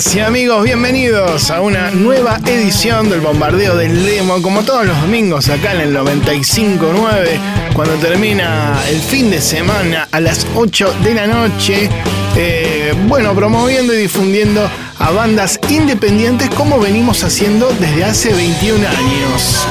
amigas y amigos, bienvenidos a una nueva edición del Bombardeo del Demo, como todos los domingos acá en el 95.9, cuando termina el fin de semana a las 8 de la noche, eh, bueno, promoviendo y difundiendo a bandas independientes como venimos haciendo desde hace 21 años.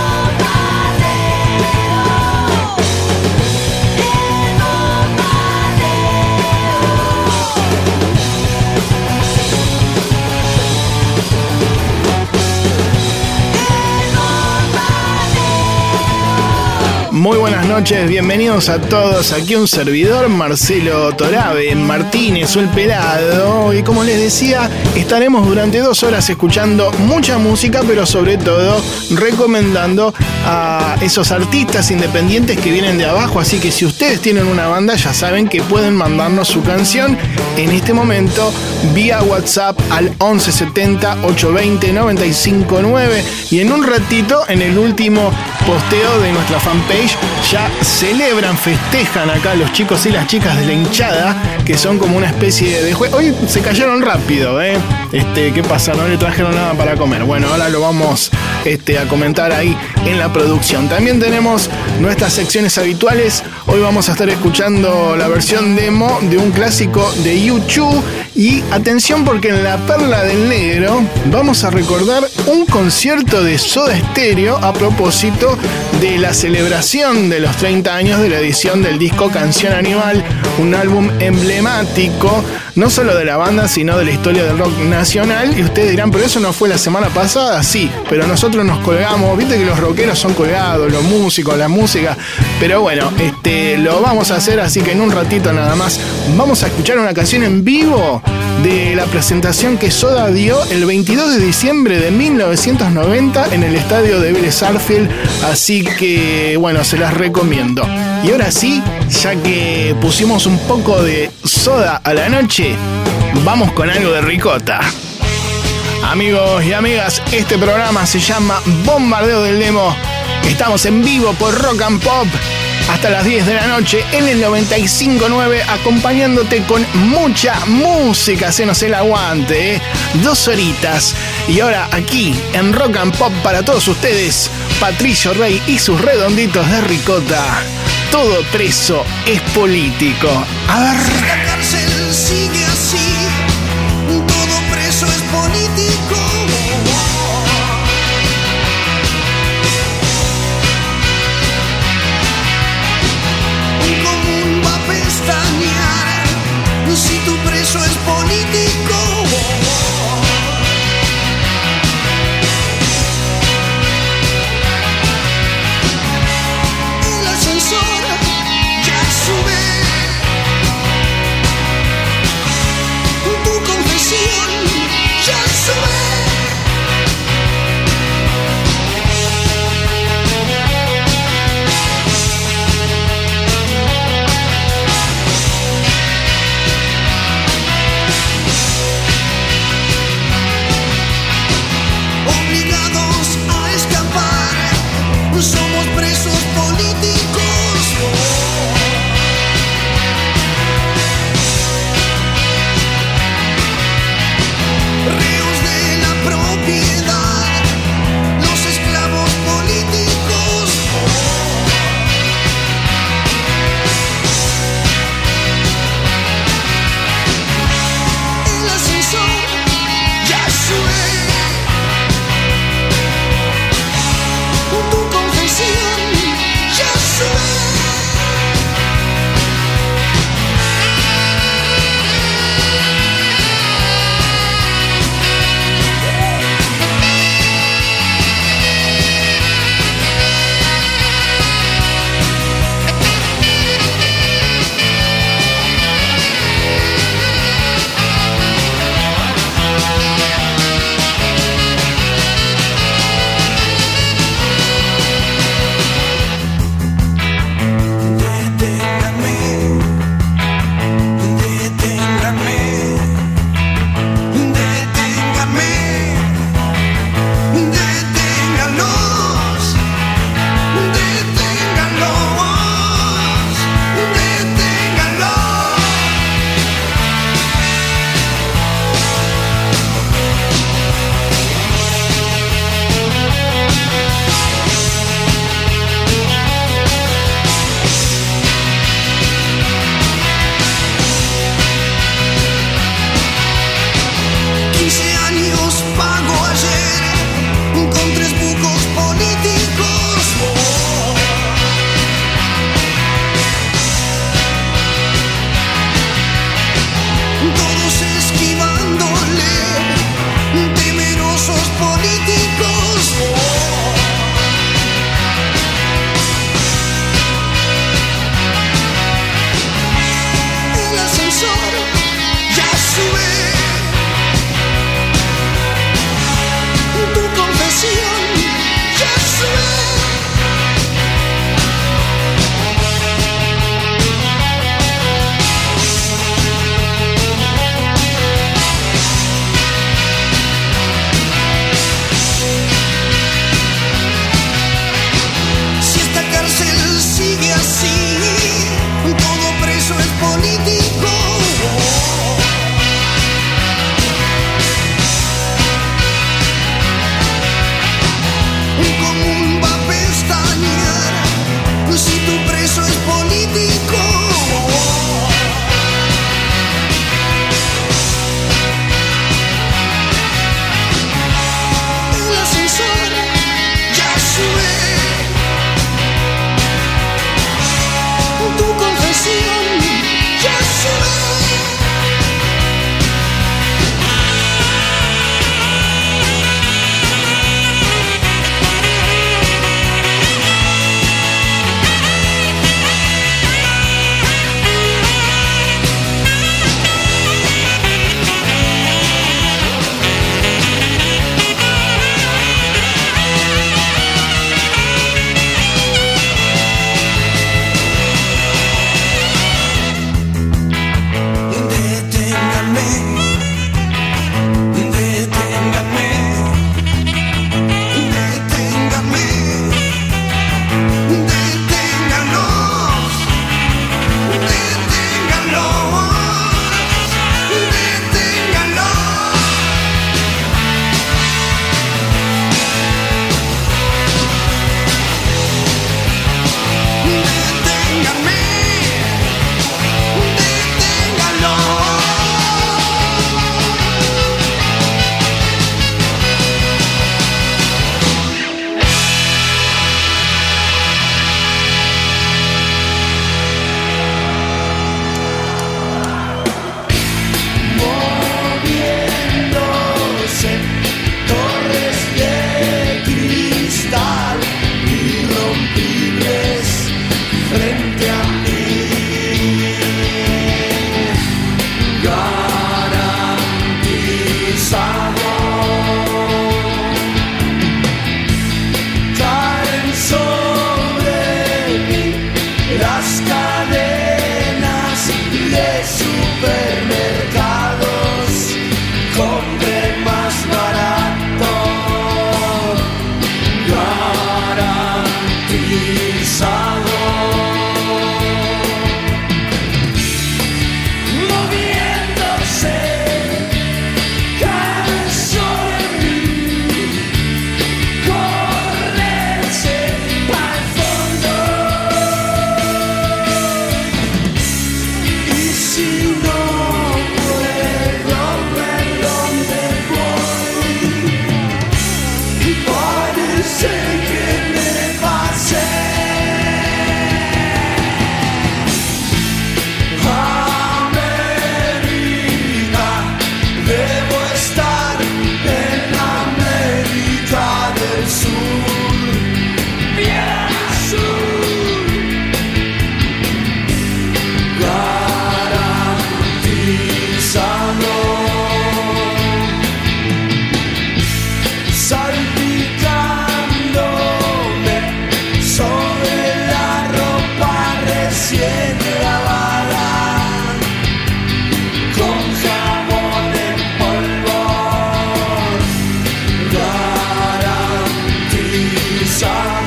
Muy buenas noches, bienvenidos a todos. Aquí un servidor, Marcelo Torabe, Martínez o el Pelado. Y como les decía, estaremos durante dos horas escuchando mucha música, pero sobre todo recomendando a esos artistas independientes que vienen de abajo. Así que si ustedes tienen una banda, ya saben que pueden mandarnos su canción en este momento vía WhatsApp al 1170 820 959. Y en un ratito, en el último posteo de nuestra fanpage, ya celebran, festejan acá los chicos y las chicas de la hinchada, que son como una especie de juego. Hoy se cayeron rápido, ¿eh? Este, ¿qué pasa? No le trajeron nada para comer. Bueno, ahora lo vamos este, a comentar ahí en la producción. También tenemos nuestras secciones habituales. Hoy vamos a estar escuchando la versión demo de un clásico de YouTube. Y atención porque en La Perla del Negro vamos a recordar un concierto de Soda Stereo a propósito de la celebración de los 30 años de la edición del disco Canción Animal, un álbum emblemático no solo de la banda, sino de la historia del rock nacional. Y ustedes dirán, pero eso no fue la semana pasada, sí, pero nosotros nos colgamos, viste que los rockeros son colgados, los músicos, la música, pero bueno, este, lo vamos a hacer, así que en un ratito nada más vamos a escuchar una canción en vivo de la presentación que Soda dio el 22 de diciembre de 1990 en el estadio de Vélez Arfield, así que bueno, se las recomiendo. Y ahora sí, ya que pusimos un poco de soda a la noche, vamos con algo de ricota. Amigos y amigas, este programa se llama Bombardeo del Demo. Estamos en vivo por Rock and Pop hasta las 10 de la noche en el 95.9 acompañándote con mucha música, se nos el aguante, ¿eh? dos horitas. Y ahora aquí en Rock and Pop para todos ustedes, Patricio Rey y sus redonditos de ricota. Todo preso es político. A ver.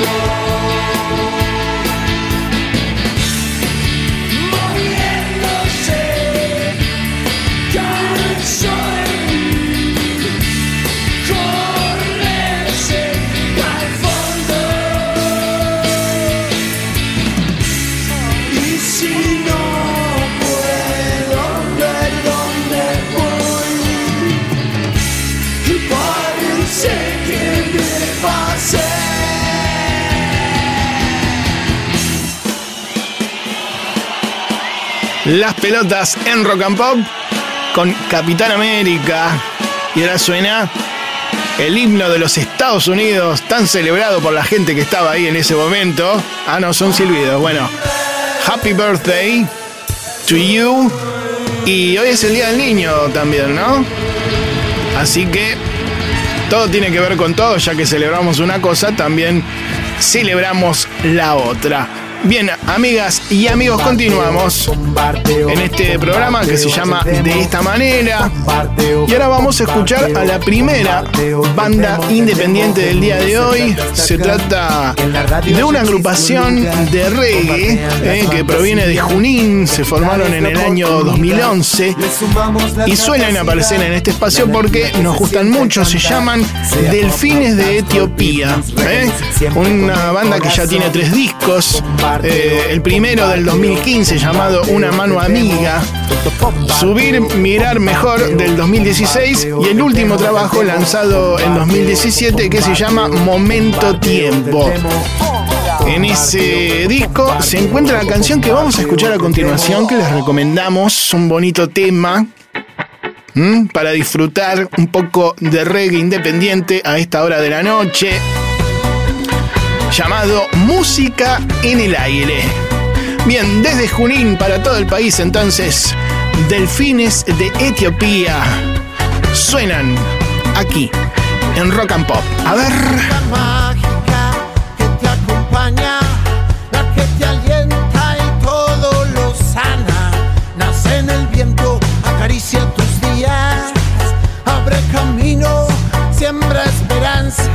door. Las pelotas en Rock and Pop con Capitán América. Y ahora suena el himno de los Estados Unidos, tan celebrado por la gente que estaba ahí en ese momento. Ah, no, son silbidos. Bueno, Happy Birthday to you. Y hoy es el Día del Niño también, ¿no? Así que todo tiene que ver con todo, ya que celebramos una cosa, también celebramos la otra. Bien, amigas y amigos, continuamos en este programa que se llama De esta manera. Y ahora vamos a escuchar a la primera banda independiente del día de hoy. Se trata de una agrupación de reggae eh, que proviene de Junín. Se formaron en el año 2011 y suelen aparecer en este espacio porque nos gustan mucho. Se llaman Delfines de Etiopía. eh. Una banda que ya tiene tres discos. Eh, el primero del 2015 llamado Una mano amiga, Subir, mirar mejor del 2016 y el último trabajo lanzado en 2017 que se llama Momento Tiempo. En ese disco se encuentra la canción que vamos a escuchar a continuación que les recomendamos, un bonito tema ¿m? para disfrutar un poco de reggae independiente a esta hora de la noche llamado Música en el Aire. Bien, desde Junín para todo el país entonces, Delfines de Etiopía suenan aquí en Rock and Pop. A ver. mágica que te acompaña, la que te alienta y todo lo sana. Nace en el viento, acaricia tus días, abre camino, siembra esperanzas.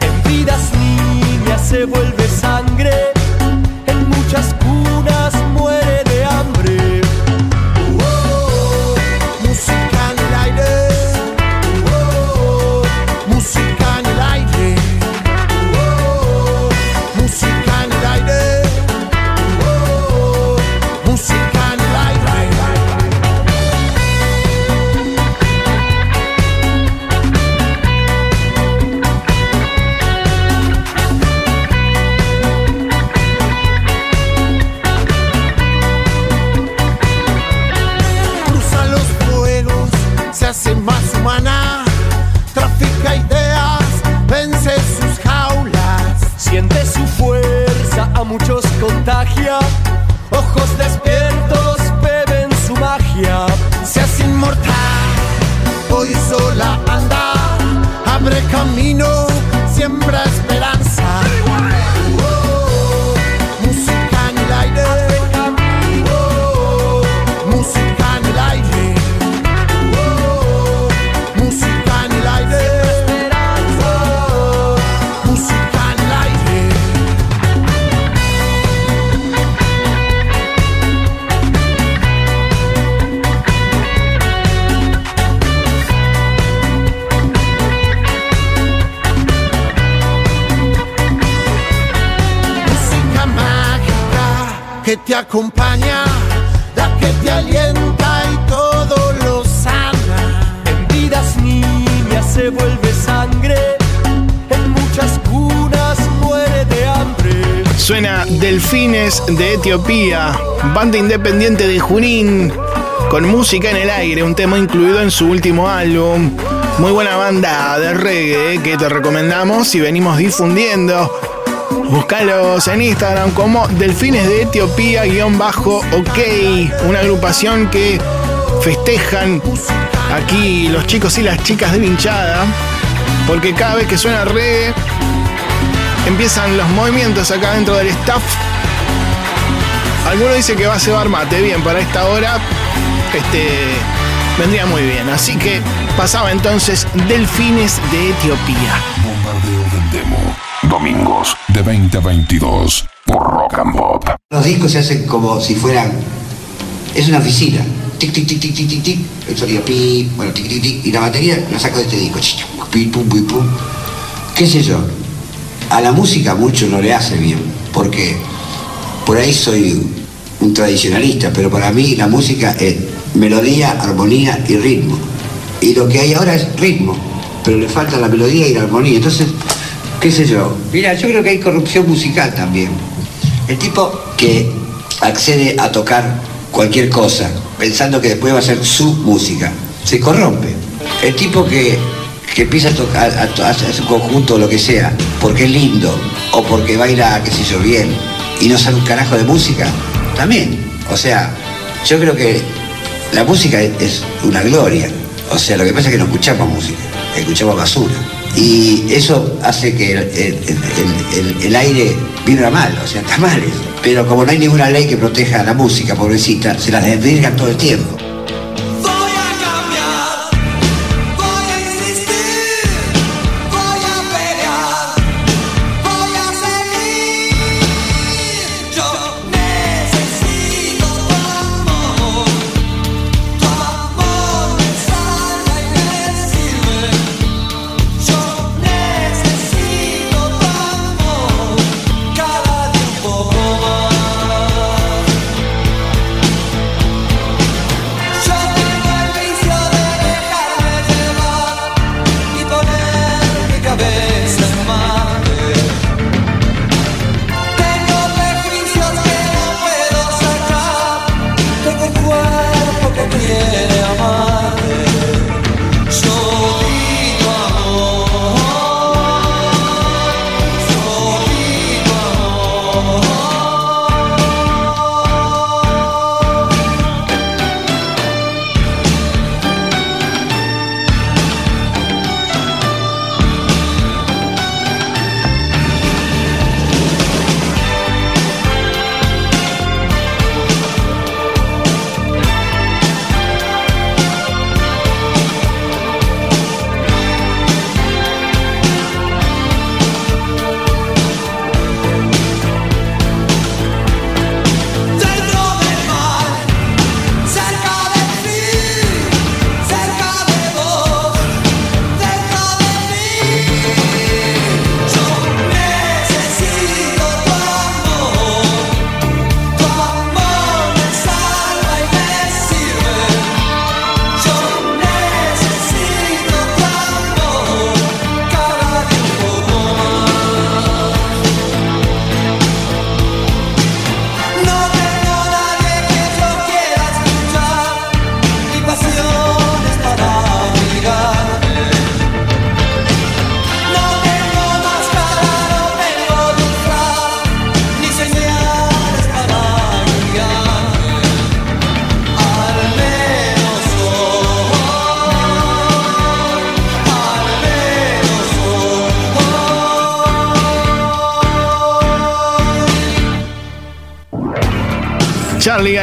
En vidas niñas se vuelve sangre, en muchas Hoy sola anda, abre camino, siembra esperanza. Que te acompaña, la que te alienta y todo lo sana. Niñas se vuelve sangre, en muchas cunas muere de hambre. Suena Delfines de Etiopía, banda independiente de Junín, con música en el aire, un tema incluido en su último álbum. Muy buena banda de reggae que te recomendamos y venimos difundiendo. Búscalos en Instagram como Delfines de Etiopía-OK, una agrupación que festejan aquí los chicos y las chicas de hinchada, porque cada vez que suena reggae empiezan los movimientos acá dentro del staff. Alguno dice que va a cebar mate, bien, para esta hora este, vendría muy bien. Así que pasaba entonces Delfines de Etiopía. Bombardeo del Demo. Domingos de 20 a 22 por Rock and Pop. Los discos se hacen como si fueran. Es una oficina. Tic, tic, tic, tic, tic, tic, tic. El sonido pi, bueno, tic, tic, tic. Y la batería la saco de este disco. Pi, pum, pi, pum. ¿Qué sé yo? A la música mucho no le hace bien. Porque por ahí soy un tradicionalista, pero para mí la música es melodía, armonía y ritmo. Y lo que hay ahora es ritmo, pero le falta la melodía y la armonía. Entonces, qué sé yo. Mira, yo creo que hay corrupción musical también. El tipo que accede a tocar cualquier cosa, pensando que después va a ser su música, se corrompe. El tipo que, que empieza a tocar, a, su conjunto, lo que sea, porque es lindo, o porque baila, qué sé yo, bien, y no sabe un carajo de música, también. O sea, yo creo que la música es una gloria. O sea, lo que pasa es que no escuchamos música, escuchamos basura. Y eso hace que el, el- aire vibra mal, o sea, está mal eso. Pero como no hay ninguna ley que proteja a la música, pobrecita, se las desvirgan todo el tiempo.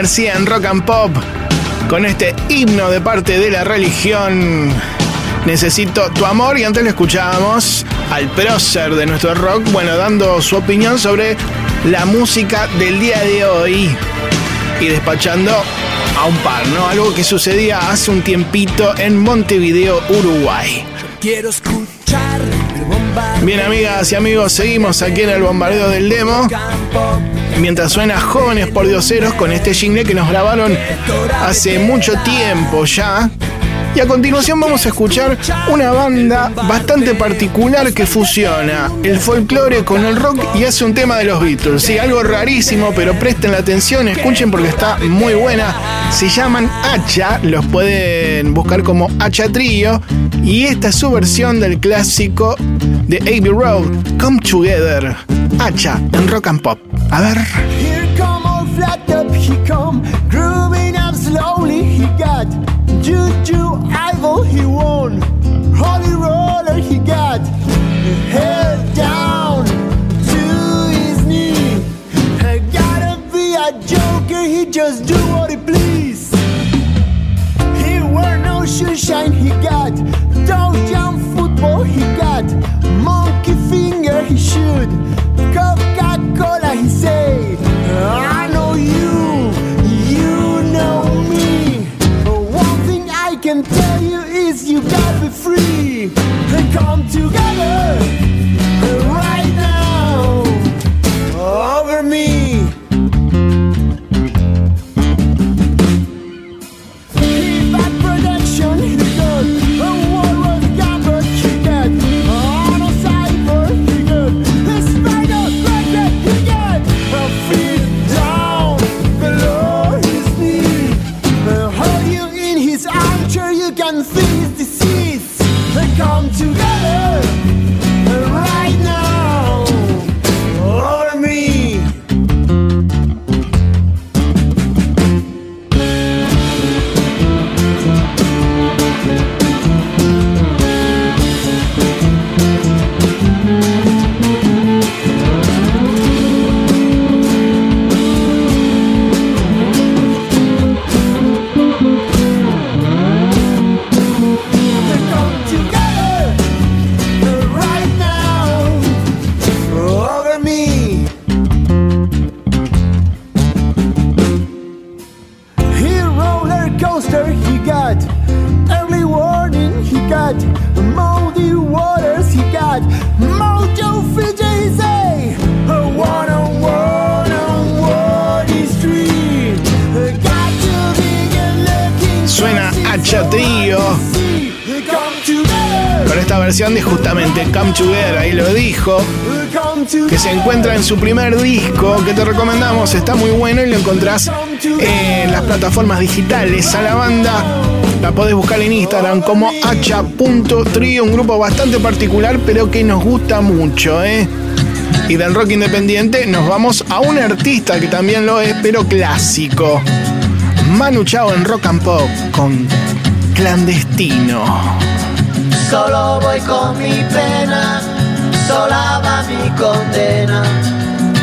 García en Rock and Pop con este himno de parte de la religión. Necesito tu amor y antes lo escuchábamos al prócer de nuestro rock, bueno, dando su opinión sobre la música del día de hoy y despachando a un par, ¿no? Algo que sucedía hace un tiempito en Montevideo, Uruguay. Quiero escuchar el bombardeo Bien, amigas y amigos, seguimos aquí en el bombardeo del demo. Mientras suena Jóvenes por Dioseros con este jingle que nos grabaron hace mucho tiempo ya. Y a continuación vamos a escuchar una banda bastante particular que fusiona el folclore con el rock y hace un tema de los Beatles. Sí, algo rarísimo, pero presten la atención, escuchen porque está muy buena. Se llaman Hacha, los pueden buscar como Hacha Trio. Y esta es su versión del clásico de Abbey Road, Come Together. Hacha en rock and pop. A ver. Here come all flat up, he come grooving up slowly. He got juju, idol, he won. Holy roller, he got head down to his knee. I gotta be a joker, he just do what he please. He wear no shoe shine, he got free and come together su primer disco, que te recomendamos, está muy bueno y lo encontrás en las plataformas digitales. A la banda la podés buscar en Instagram como hacha.trio, un grupo bastante particular, pero que nos gusta mucho, ¿eh? Y del rock independiente nos vamos a un artista que también lo es, pero clásico. Manu Chao en Rock and Pop con Clandestino. Solo voy con mi pena, sola va mi condena.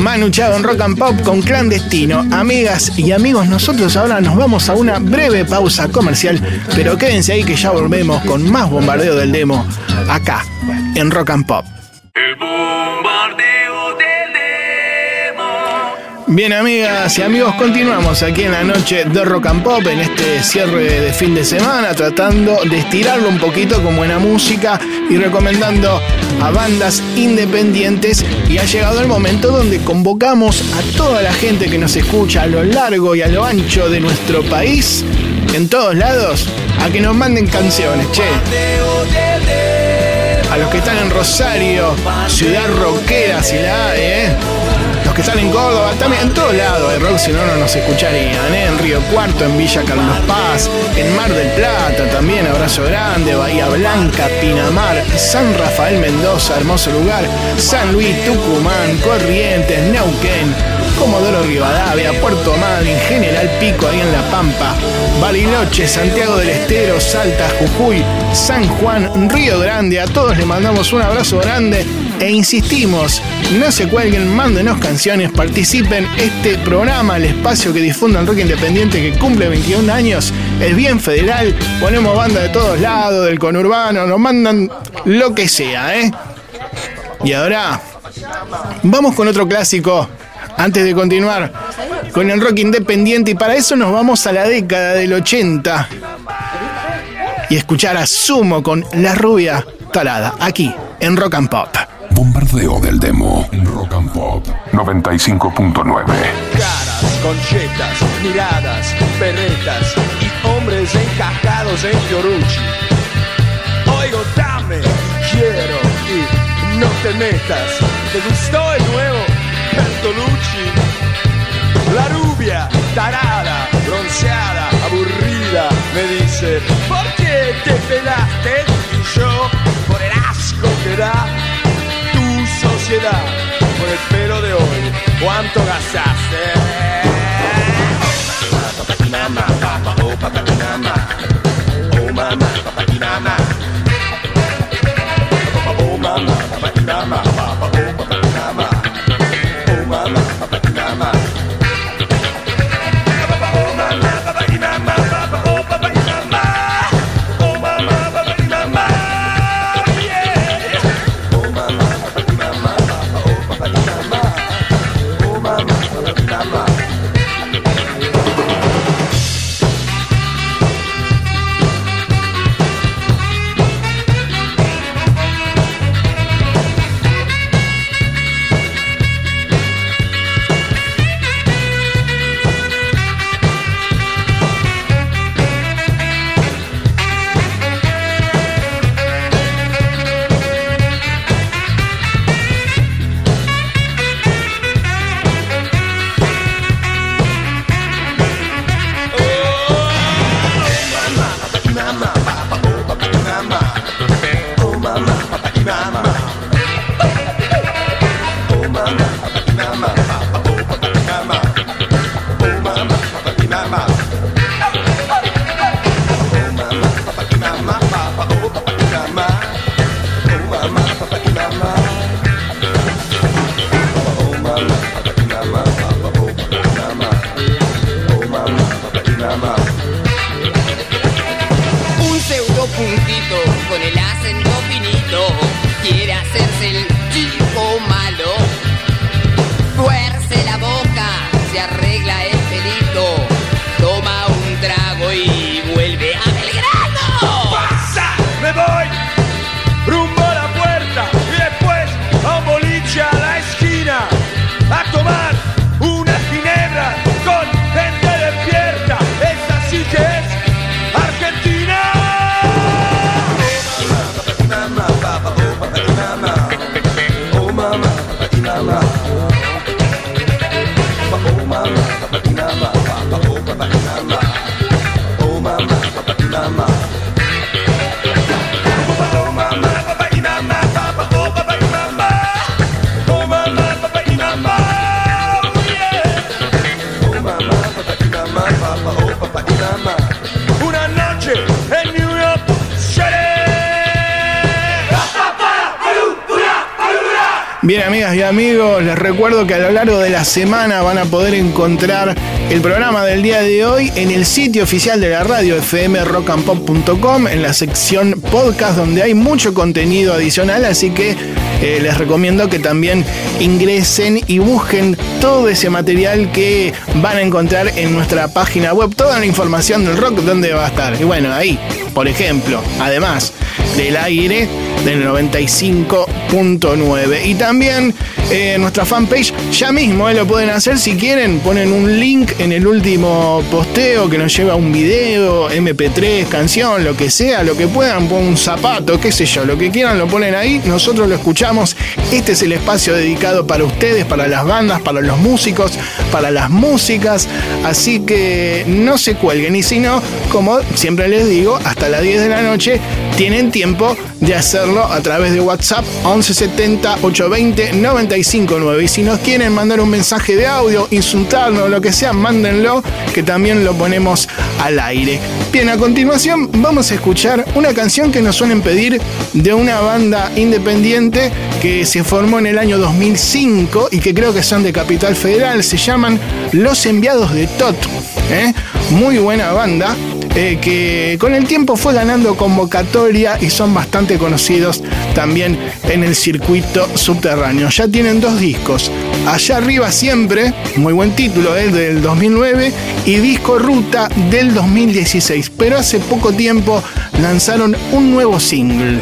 Manu Chao en Rock and Pop con Clandestino. Amigas y amigos, nosotros ahora nos vamos a una breve pausa comercial, pero quédense ahí que ya volvemos con más bombardeo del demo acá en Rock and Pop. El bombardeo. Bien amigas y amigos, continuamos aquí en la noche de Rock and Pop, en este cierre de fin de semana, tratando de estirarlo un poquito con buena música y recomendando a bandas independientes. Y ha llegado el momento donde convocamos a toda la gente que nos escucha a lo largo y a lo ancho de nuestro país, en todos lados, a que nos manden canciones, che. A los que están en Rosario, Ciudad Rockera, si la ¿eh? Que están en Córdoba, también en todos lados de rock, si no, no nos escucharían, ¿eh? En Río Cuarto, en Villa Carlos Paz, en Mar del Plata también, Abrazo Grande, Bahía Blanca, Pinamar, San Rafael Mendoza, hermoso lugar, San Luis, Tucumán, Corrientes, Neuquén, Comodoro Rivadavia, Puerto Madryn, General Pico ahí en La Pampa, Bariloche, Santiago del Estero, Salta, Jujuy, San Juan, Río Grande. A todos les mandamos un abrazo grande e insistimos, no se cuelguen, mándenos canciones, participen. Este programa, el espacio que difunde el rock independiente que cumple 21 años, es bien federal. Ponemos banda de todos lados, del conurbano, nos mandan lo que sea, ¿eh? Y ahora, vamos con otro clásico. Antes de continuar con el rock independiente, y para eso nos vamos a la década del 80 y escuchar a Sumo con La Rubia Talada, aquí en Rock and Pop. Bombardeo del demo Rock and Pop 95.9. Caras, conchetas, miradas, perretas y hombres encajados en Fiorucci. Oigo, dame, quiero y no te metas. ¿Te gustó el nuevo Bertolucci? La rubia, tarada, bronceada, aburrida, me dice, ¿por qué te pelaste? Y yo, por el asco que da por pelo de hoy. ¿Cuánto gastaste? Papinama, papa, oh papinama. Oh mamá, papinama. Oh mamá, papinama, que a lo largo de la semana van a poder encontrar el programa del día de hoy en el sitio oficial de la radio fmrockandpop.com en la sección podcast donde hay mucho contenido adicional, así que eh, les recomiendo que también ingresen y busquen todo ese material que van a encontrar en nuestra página web, toda la información del rock, donde va a estar. Y bueno, ahí, por ejemplo, además del aire del 95.9 y también eh, nuestra fanpage ya mismo eh, lo pueden hacer si quieren. Ponen un link en el último posteo que nos lleva un video mp3 canción lo que sea lo que puedan ponen un zapato qué sé yo lo que quieran lo ponen ahí. Nosotros lo escuchamos. Este es el espacio dedicado para ustedes para las bandas para los músicos para las músicas. Así que no se cuelguen. Y si no como siempre les digo hasta las 10 de la noche tienen tiempo de hacerlo a través de WhatsApp 1170 820 959. Y si nos quieren mandar un mensaje de audio, insultarnos, lo que sea, mándenlo, que también lo ponemos al aire. Bien, a continuación vamos a escuchar una canción que nos suelen pedir de una banda independiente que se formó en el año 2005 y que creo que son de Capital Federal. Se llaman Los Enviados de Tot. ¿eh? Muy buena banda. Eh, que con el tiempo fue ganando convocatoria y son bastante conocidos también en el circuito subterráneo. Ya tienen dos discos, Allá arriba siempre, muy buen título, es del 2009, y Disco Ruta del 2016, pero hace poco tiempo lanzaron un nuevo single.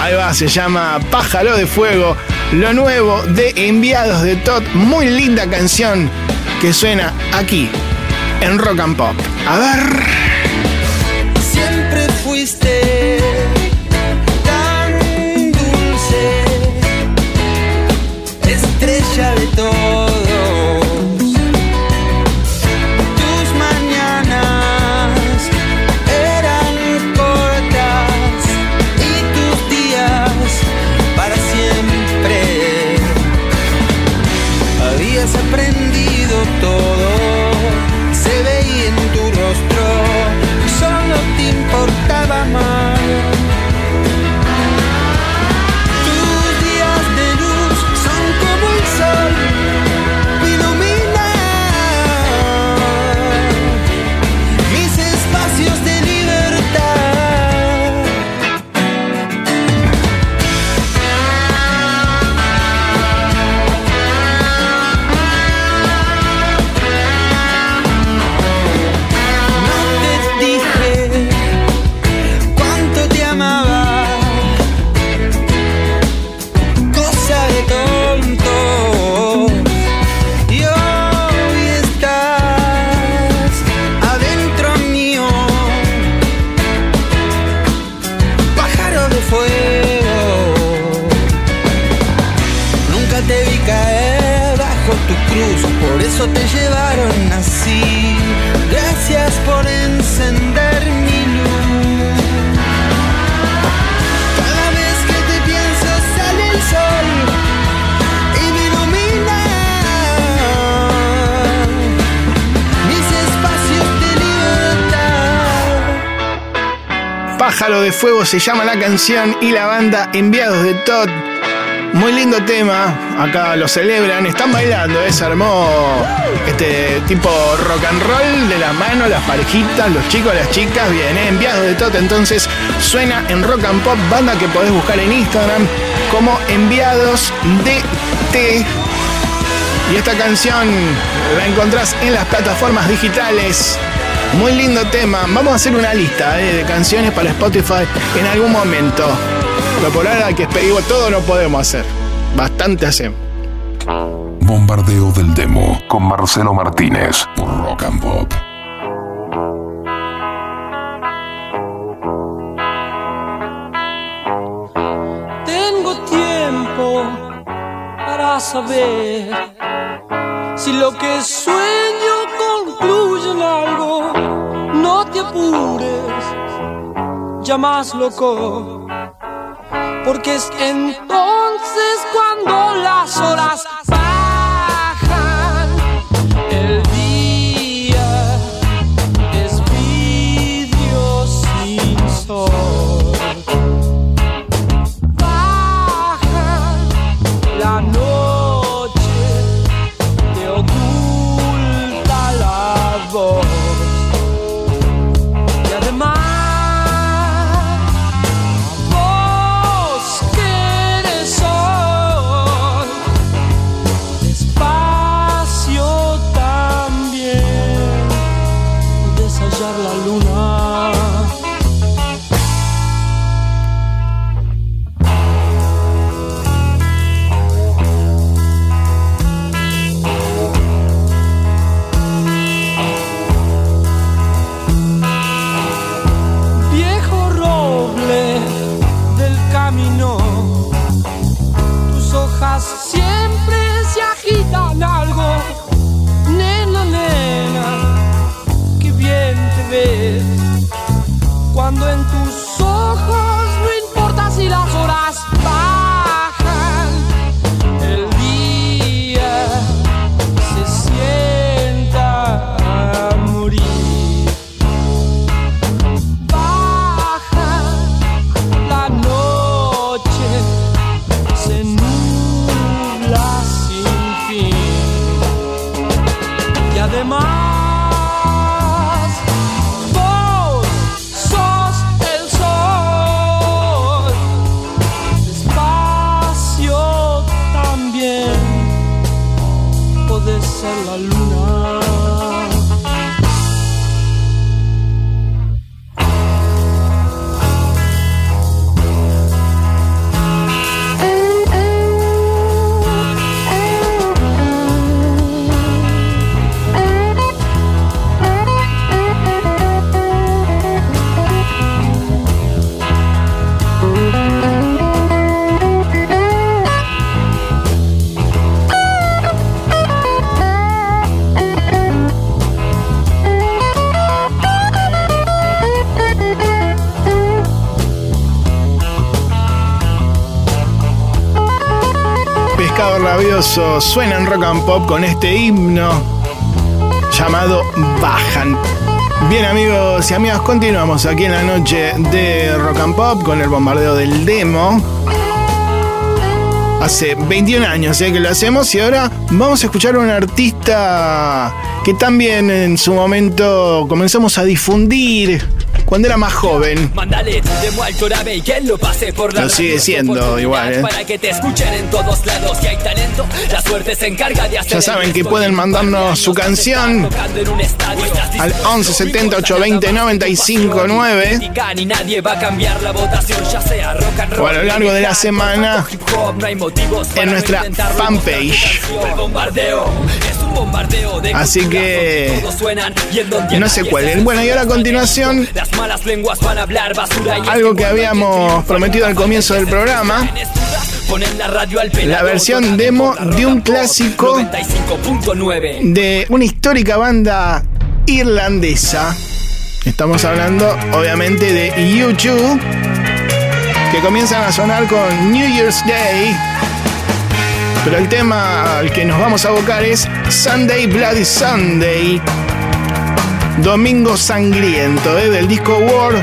Ahí va, se llama Pájaro de Fuego, lo nuevo de Enviados de Todd, muy linda canción que suena aquí en Rock and Pop. A ver. De Fuego se llama la canción y la banda Enviados de Todd. Muy lindo tema, acá lo celebran, están bailando, ¿eh? se armó este tipo rock and roll de la mano, las parejitas, los chicos, las chicas, bien, ¿eh? enviados de Todd, entonces suena en Rock and Pop, banda que podés buscar en Instagram como enviados de T. Y esta canción la encontrás en las plataformas digitales. Muy lindo tema. Vamos a hacer una lista eh, de canciones para Spotify en algún momento. Pero por ahora que pedimos todo no podemos hacer. Bastante hacemos. Bombardeo del demo con Marcelo Martínez por Rock and Pop. Tengo tiempo para saber si lo que sueño ya más loco. Porque es entonces cuando las horas rabioso suena en rock and pop con este himno llamado Bajan. Bien amigos y amigas, continuamos aquí en la noche de rock and pop con el bombardeo del demo. Hace 21 años eh, que lo hacemos y ahora vamos a escuchar a un artista que también en su momento comenzamos a difundir cuando era más joven. Lo sigue siendo igual, ¿eh? Ya saben que pueden mandarnos su canción al 11 70 820 95 9 Ni nadie va a cambiar la votación, ya sea rock and roll. o a lo largo de la semana en nuestra fanpage. Así que no se cuelguen. Bueno, y ahora a continuación algo que habíamos prometido al comienzo del programa. la versión demo de un clásico 95.9. de una histórica banda irlandesa. Estamos hablando, obviamente, de U2, que comienzan a sonar con New Year's Day. Pero el tema al que nos vamos a abocar es Sunday Bloody Sunday. Domingo Sangriento, ¿eh? del disco War,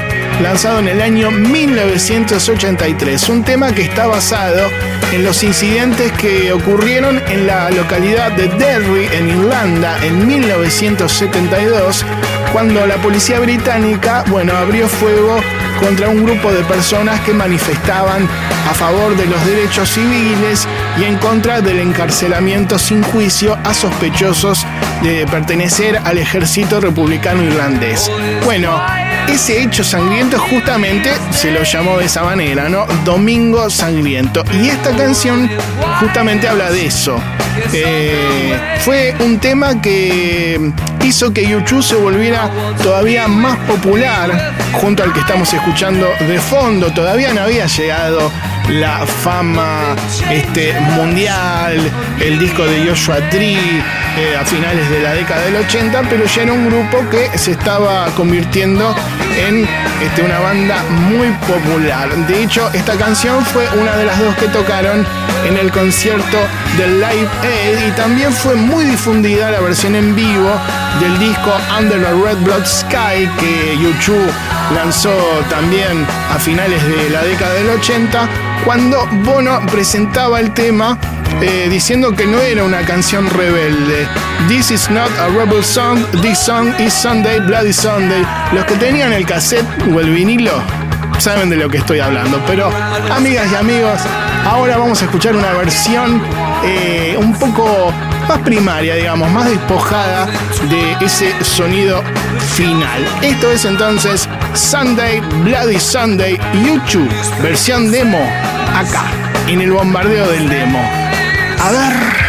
lanzado en el año 1983. Un tema que está basado en los incidentes que ocurrieron en la localidad de Derry, en Irlanda, en 1972, cuando la policía británica, bueno, abrió fuego contra un grupo de personas que manifestaban a favor de los derechos civiles y en contra del encarcelamiento sin juicio a sospechosos de pertenecer al ejército republicano irlandés. Bueno, ese hecho sangriento justamente se lo llamó de esa manera, ¿no? Domingo Sangriento. Y esta canción justamente habla de eso. Eh, fue un tema que hizo que YouTube se volviera todavía más popular junto al que estamos escuchando de fondo. Todavía no había llegado la fama este, mundial, el disco de Joshua Tree eh, a finales de la década del 80, pero ya era un grupo que se estaba convirtiendo en este, una banda muy popular. De hecho, esta canción fue una de las dos que tocaron en el concierto del Live Aid y también fue muy difundida la versión en vivo del disco Under the Red Blood Sky que YouTube lanzó también a finales de la década del 80 cuando Bono presentaba el tema eh, diciendo que no era una canción rebelde. This is not a rebel song, this song is Sunday, Bloody Sunday. Los que tenían el cassette o el vinilo saben de lo que estoy hablando. Pero, amigas y amigos, ahora vamos a escuchar una versión eh, un poco más primaria, digamos, más despojada de ese sonido final. Esto es entonces Sunday, Bloody Sunday, YouTube, versión demo, acá, en el bombardeo del demo. A ver.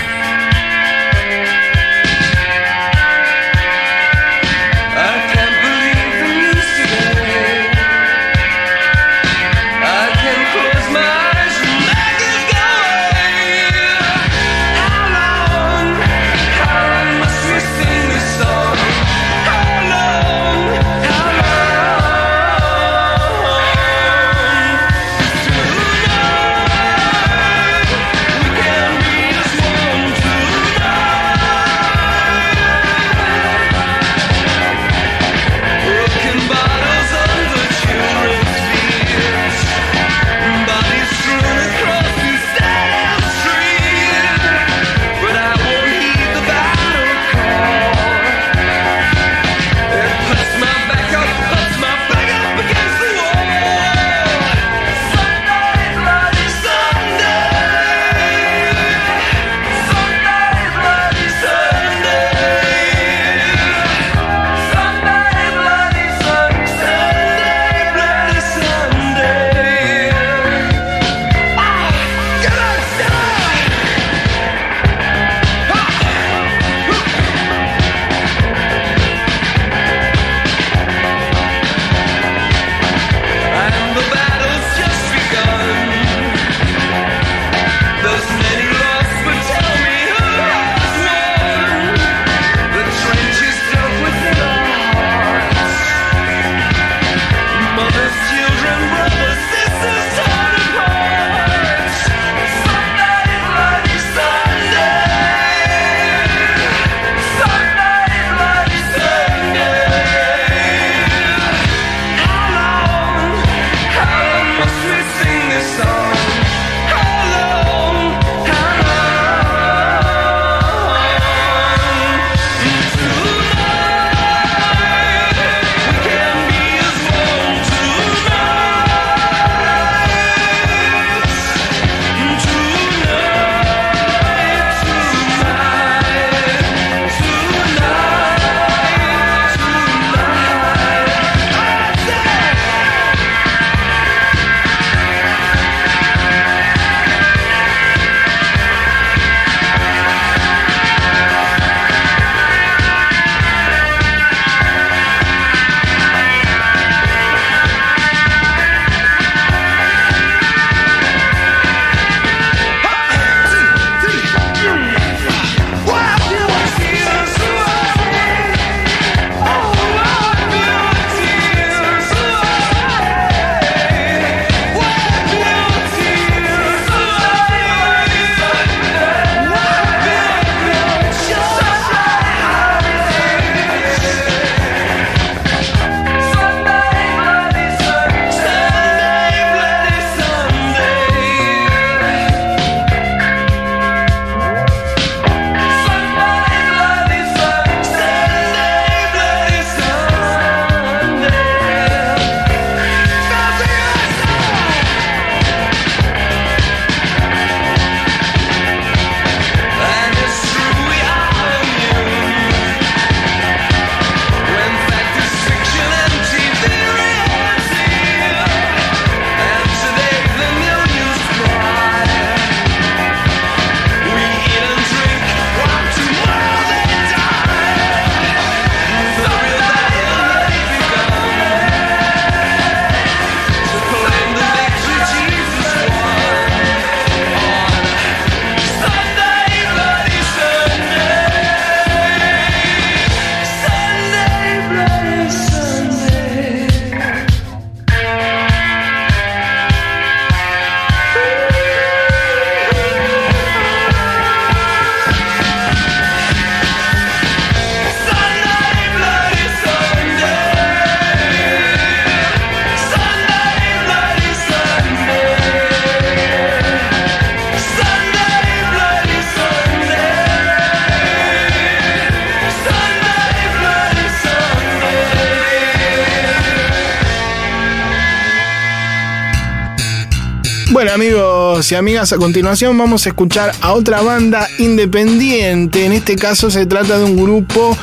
Amigos y amigas, a continuación vamos a escuchar a otra banda independiente. En este caso se trata de un grupo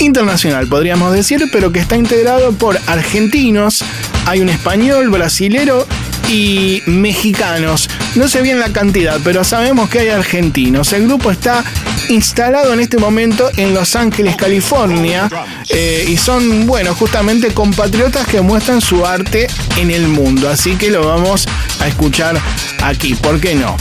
internacional, podríamos decir, pero que está integrado por argentinos. Hay un español, brasilero y mexicanos. No sé bien la cantidad, pero sabemos que hay argentinos. El grupo está instalado en este momento en Los Ángeles, California, eh, y son, bueno, justamente compatriotas que muestran su arte en el mundo. Así que lo vamos a escuchar aquí, ¿por qué no?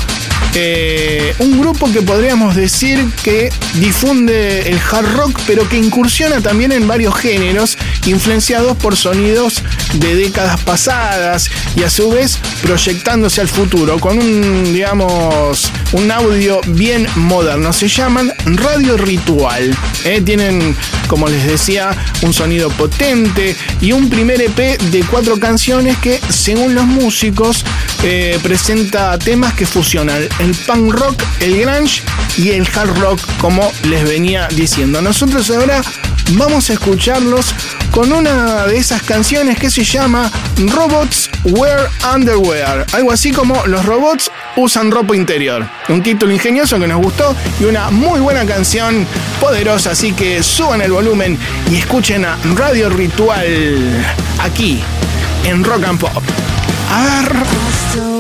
Eh, un grupo que podríamos decir que difunde el hard rock, pero que incursiona también en varios géneros, influenciados por sonidos de décadas pasadas y a su vez proyectándose al futuro con un, digamos, un audio bien moderno. Se llaman Radio Ritual. ¿eh? Tienen, como les decía, un sonido potente y un primer EP de cuatro canciones que, según los músicos, eh, presenta temas que fusionan el punk rock, el grunge y el hard rock, como les venía diciendo. Nosotros ahora vamos a escucharlos con una de esas canciones que se llama Robots Wear Underwear, algo así como los robots usan ropa interior. Un título ingenioso que nos gustó y una muy buena canción poderosa, así que suban el volumen y escuchen a Radio Ritual aquí en Rock and Pop. A ver.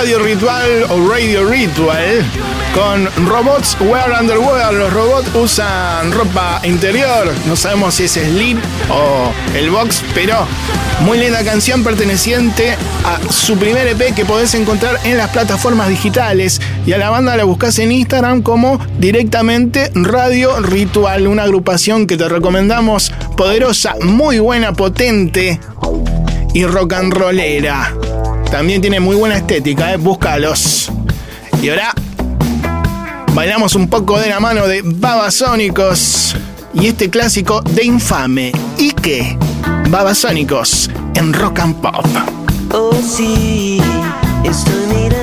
Radio Ritual o Radio Ritual con robots wear underwear. Los robots usan ropa interior. No sabemos si es Sleep o el Box, pero muy linda canción perteneciente a su primer EP que podés encontrar en las plataformas digitales. Y a la banda la buscas en Instagram como directamente Radio Ritual, una agrupación que te recomendamos poderosa, muy buena, potente y rock and rollera. También tiene muy buena estética, ¿eh? búscalos. Y ahora bailamos un poco de la mano de Babasónicos y este clásico de infame y que Babasónicos en Rock and Pop. Oh sí, estoy mirando.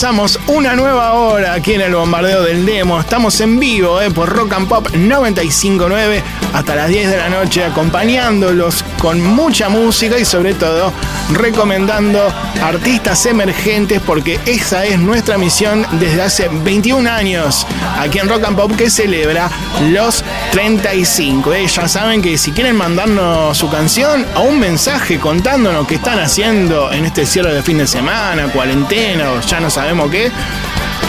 comenzamos una nueva hora aquí en el bombardeo del demo. Estamos en vivo eh, por Rock and Pop 959 hasta las 10 de la noche acompañándolos con mucha música y sobre todo recomendando artistas emergentes porque esa es nuestra misión desde hace 21 años aquí en Rock and Pop que celebra los 35. Eh, ya saben que si quieren mandarnos su canción o un mensaje contándonos qué están haciendo en este cierre de fin de semana, cuarentena o ya no sabemos qué,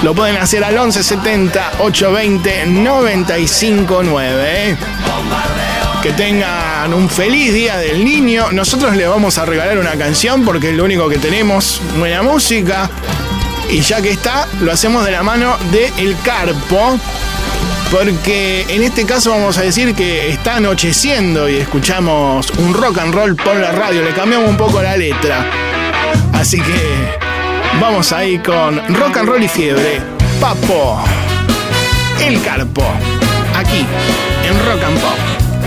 lo pueden hacer al 1170 820 959. Que tengan un feliz día del niño. Nosotros le vamos a regalar una canción porque es lo único que tenemos. Buena música. Y ya que está, lo hacemos de la mano de El Carpo. Porque en este caso vamos a decir que está anocheciendo y escuchamos un rock and roll por la radio. Le cambiamos un poco la letra. Así que vamos ahí con rock and roll y fiebre. Papo. El Carpo. Aquí, en Rock and Pop.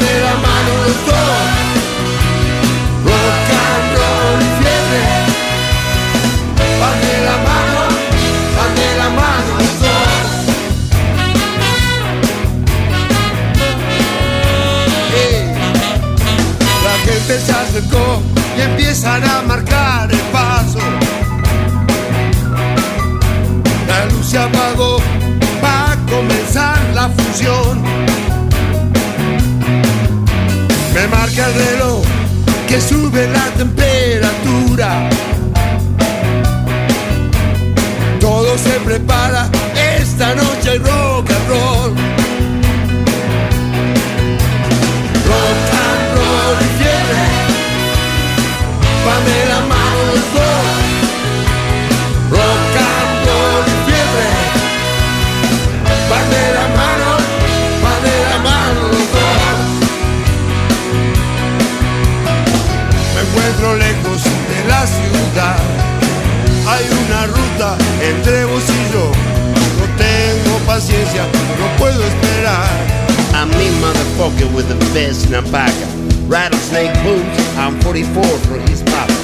De la mano los dos. Rock and fiebre van de la mano, van de la mano los dos. Hey. La gente se acercó y empiezan a marcar el paso. La luz se apagó, va a comenzar la función. Me marca el reloj que sube la temperatura. Todo se prepara, esta noche hay rock and roll. Rock and roll y fiebre van Hay una ruta entre vos y yo. No tengo paciencia, no puedo esperar. I'm me motherfucker with the best napaca. Rattlesnake boots, I'm 44 for his papa.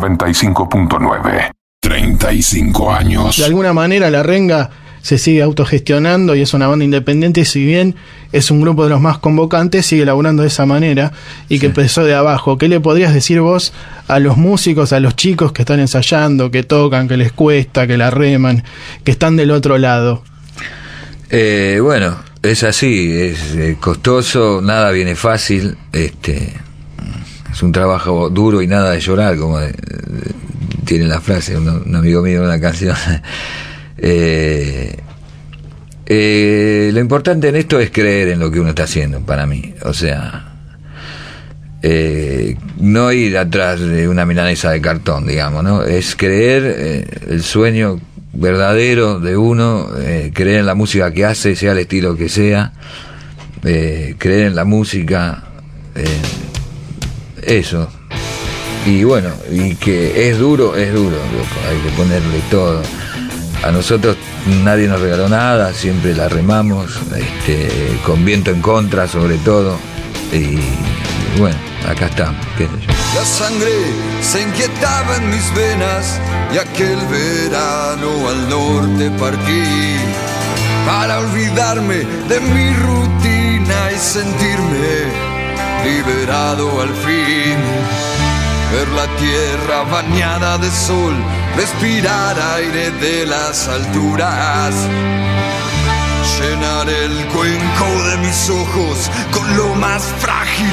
95.9. 35 años. De alguna manera la renga se sigue autogestionando y es una banda independiente, si bien es un grupo de los más convocantes, sigue laburando de esa manera y que empezó de abajo. ¿Qué le podrías decir vos a los músicos, a los chicos que están ensayando, que tocan, que les cuesta, que la reman, que están del otro lado? Eh, bueno, es así, es eh, costoso, nada viene fácil, este es un trabajo duro y nada de llorar, como de- tiene la frase un, un amigo mío en una canción. Eh, eh, lo importante en esto es creer en lo que uno está haciendo, para mí. O sea, eh, no ir atrás de una milanesa de cartón, digamos, ¿no? Es creer eh, el sueño verdadero de uno, eh, creer en la música que hace, sea el estilo que sea, eh, creer en la música, eh, eso. Y bueno, y que es duro, es duro, loco, hay que ponerle todo. A nosotros nadie nos regaló nada, siempre la remamos, este, con viento en contra sobre todo. Y bueno, acá estamos, qué sé yo. La sangre se inquietaba en mis venas y aquel verano al norte partí para olvidarme de mi rutina y sentirme liberado al fin. Ver la tierra bañada de sol, respirar aire de las alturas. Llenar el cuenco de mis ojos con lo más frágil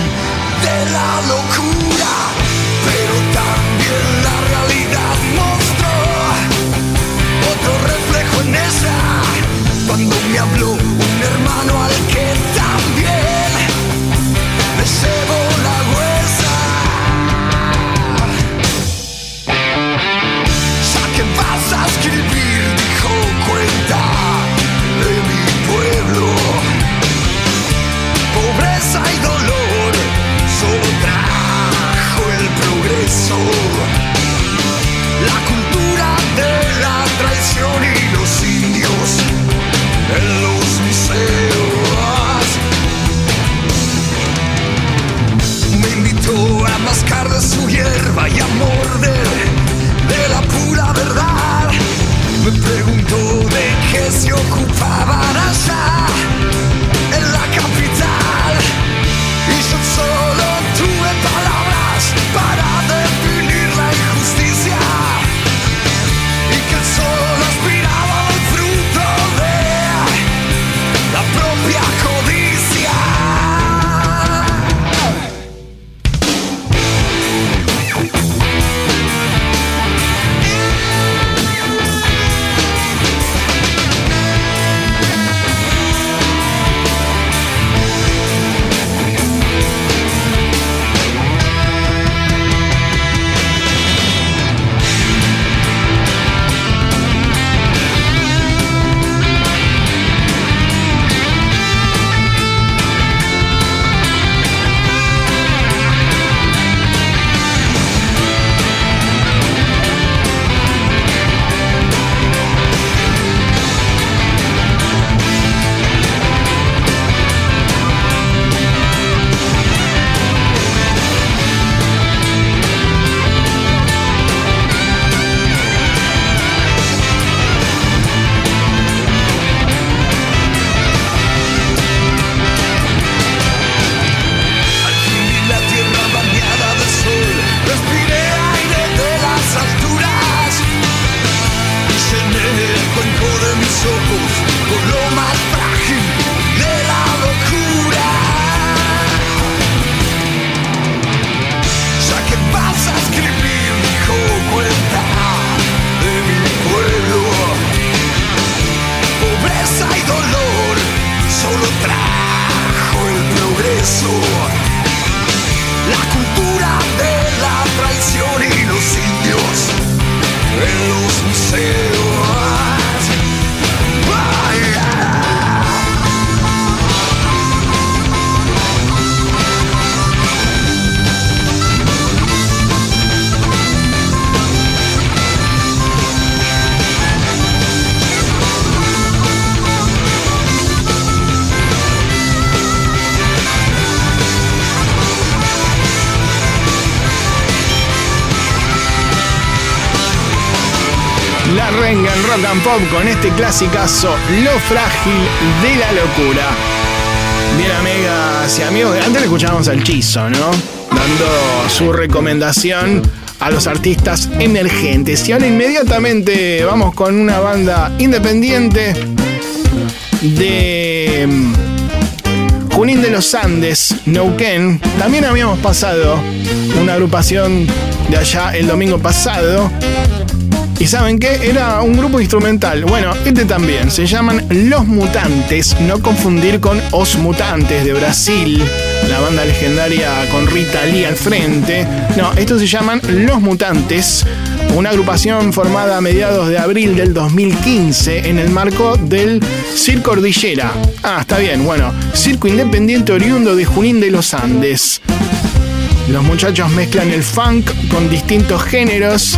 de la locura. Pero también la realidad mostró otro reflejo en ella. Cuando me habló un hermano al que soul. Con este clasicazo Lo frágil de la locura. Bien, amigas y amigos, antes le escuchábamos al Chizo, ¿no? Dando su recomendación a los artistas emergentes. Y ahora inmediatamente vamos con una banda independiente de mm, Junín de los Andes, Neuquén. También habíamos pasado una agrupación de allá el domingo pasado. ¿Y saben qué? Era un grupo instrumental. Bueno, este también. Se llaman Los Mutantes. No confundir con Os Mutantes de Brasil. La banda legendaria con Rita Lee al frente. No, estos se llaman Los Mutantes. Una agrupación formada a mediados de abril del 2015 en el marco del Circo Cordillera. Ah, está bien, bueno. Circo Independiente Oriundo de Junín de los Andes. Los muchachos mezclan el funk con distintos géneros,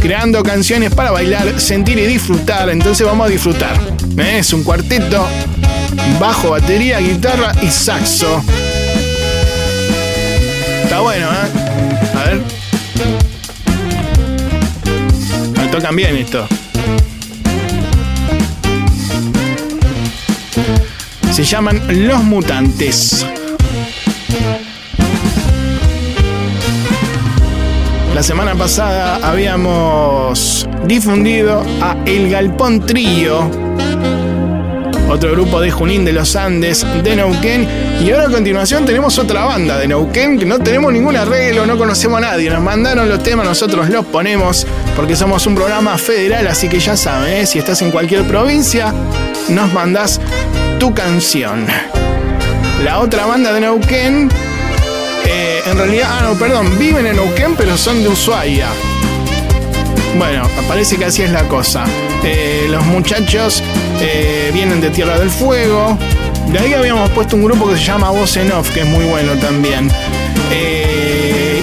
creando canciones para bailar, sentir y disfrutar. Entonces vamos a disfrutar. ¿eh? Es un cuarteto, bajo, batería, guitarra y saxo. Está bueno, ¿eh? A ver. Me tocan bien esto. Se llaman Los Mutantes. La semana pasada habíamos difundido a El Galpón Trío, otro grupo de Junín de los Andes, de Neuquén. Y ahora a continuación tenemos otra banda de Neuquén que no tenemos ningún arreglo, no conocemos a nadie. Nos mandaron los temas, nosotros los ponemos porque somos un programa federal, así que ya saben, ¿eh? si estás en cualquier provincia, nos mandás tu canción. La otra banda de Neuquén en realidad, ah, no, perdón, viven en Neuquén, pero son de Ushuaia. Bueno, parece que así es la cosa. Eh, los muchachos eh, vienen de Tierra del Fuego. De ahí habíamos puesto un grupo que se llama Voz en Off, que es muy bueno también.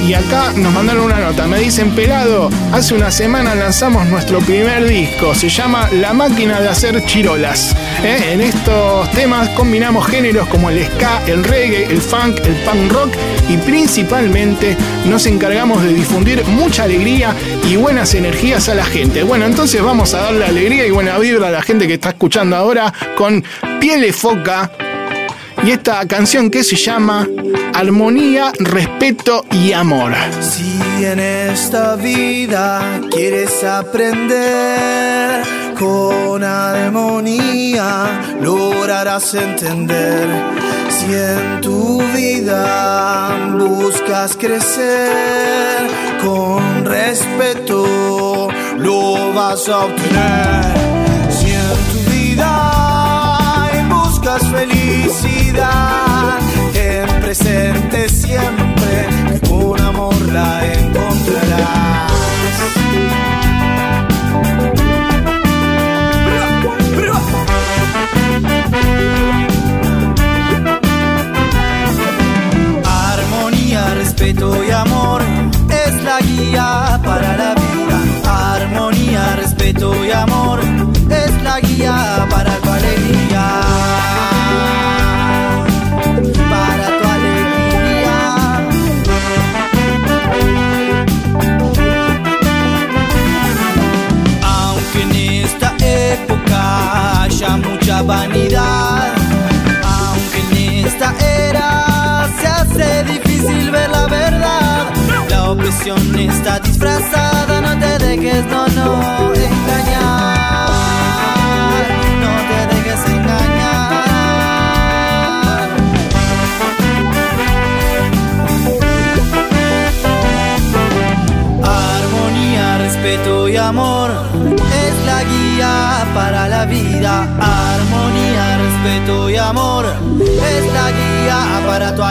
Y acá nos mandaron una nota. Me dicen, pelado, hace una semana lanzamos nuestro primer disco. Se llama La máquina de hacer chirolas. En estos temas combinamos géneros como el ska, el reggae, el funk, el punk rock y principalmente nos encargamos de difundir mucha alegría y buenas energías a la gente. Bueno, entonces vamos a darle alegría y buena vibra a la gente que está escuchando ahora con Piel de Foca y esta canción que se llama Armonía, Respeto y Amor. Si en esta vida quieres aprender con armonía, lograrás entender. Si en tu vida buscas crecer con respeto, lo vas a obtener. Si en tu vida buscas felicidad, presente siempre que con amor la encontrarás. Armonía, respeto y amor es la guía para la vida. Armonía, respeto y amor es la guía para tu mucha vanidad, aunque en esta era se hace difícil ver la verdad, la opresión está disfrazada, no te dejes, no, no, engañar, no te dejes engañar. Armonía, respeto y amor es la guía para la vida. Guía para tu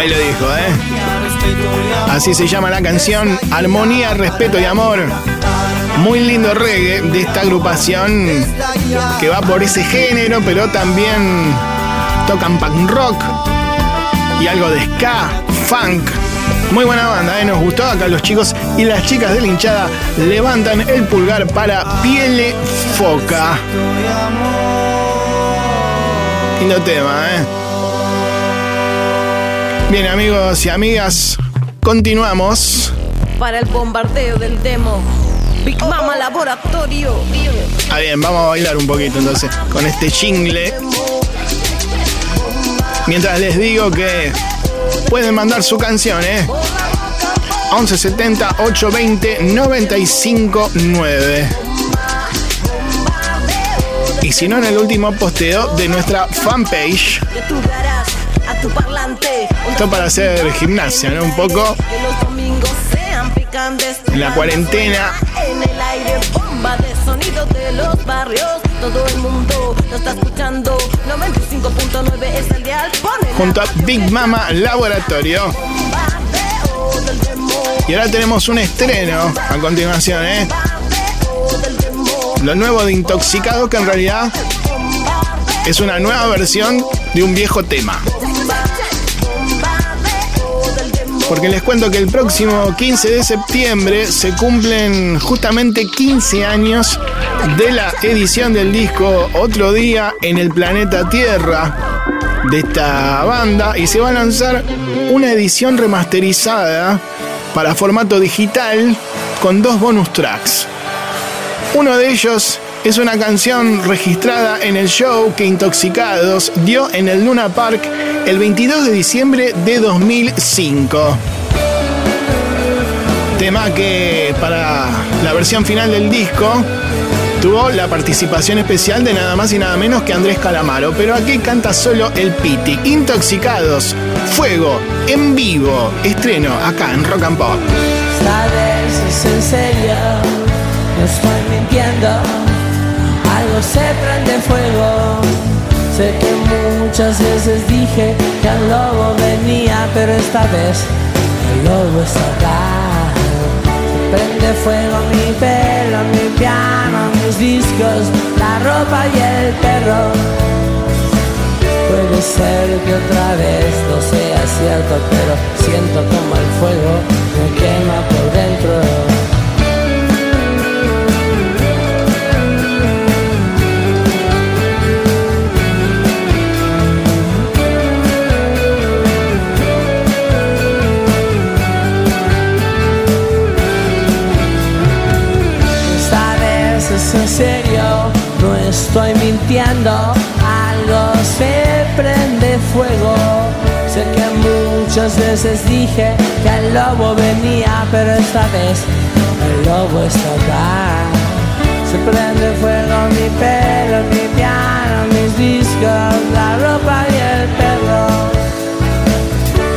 Ahí lo dijo, ¿eh? Así se llama la canción Armonía, Respeto y Amor. Muy lindo reggae de esta agrupación que va por ese género, pero también tocan punk rock y algo de ska, funk. Muy buena banda, ¿eh? nos gustó. Acá los chicos y las chicas de la hinchada levantan el pulgar para Piele Foca. Lindo tema, ¿eh? Bien, amigos y amigas, continuamos. Para el bombardeo del demo. Big Mama Laboratorio. Ah, bien, vamos a bailar un poquito entonces con este jingle. Mientras les digo que pueden mandar su canción, ¿eh? 1170 820 959. Y si no, en el último posteo de nuestra fanpage. Tu garage a tu parlante. Esto para hacer gimnasia, ¿no? Un poco en la cuarentena. En el aire, bomba de sonido de los barrios. Todo el mundo lo está escuchando. 95.9 es el dial. Pone Junto a Big Mama Laboratorio. Y ahora tenemos un estreno a continuación, ¿eh? Lo nuevo de Intoxicado, que en realidad es una nueva versión de un viejo tema. Porque les cuento que el próximo 15 de septiembre se cumplen justamente 15 años de la edición del disco Otro Día en el Planeta Tierra de esta banda y se va a lanzar una edición remasterizada para formato digital con dos bonus tracks. Uno de ellos es una canción registrada en el show que Intoxicados dio en el Luna Park el 22 de diciembre de 2005. Tema que para la versión final del disco tuvo la participación especial de nada más y nada menos que Andrés Calamaro, pero aquí canta solo el Piti. Intoxicados, Fuego, en vivo, estreno acá en Rock and Pop. Esta vez es en serio, estoy mintiendo. Se prende fuego. Sé que muchas veces dije que el lobo venía, pero esta vez el lobo está acá. Se prende fuego mi pelo, mi piano, mis discos, la ropa y el perro. Puede ser que otra vez no sea cierto, pero siento como el fuego me quema por dentro. Estoy mintiendo, algo se prende fuego. Sé que muchas veces dije que el lobo venía, pero esta vez el lobo está acá. Se prende fuego mi pelo, mi piano, mis discos, la ropa y el perro.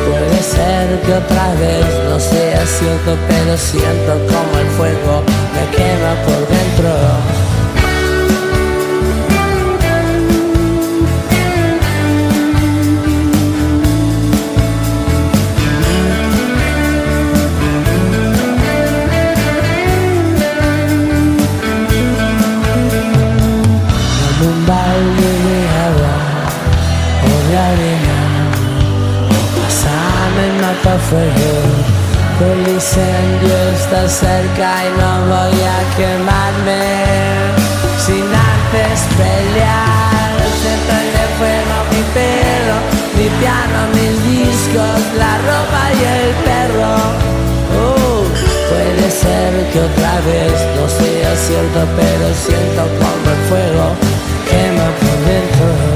Puede ser que otra vez no sea cierto, pero siento como el fuego me quema por dentro. Que el incendio está cerca y no voy a quemarme. Sin antes pelear Se prende fuego mi pelo, mi piano, mis discos, la ropa y el perro. Oh, Puede ser que otra vez no sea cierto, pero siento como el fuego quema por dentro.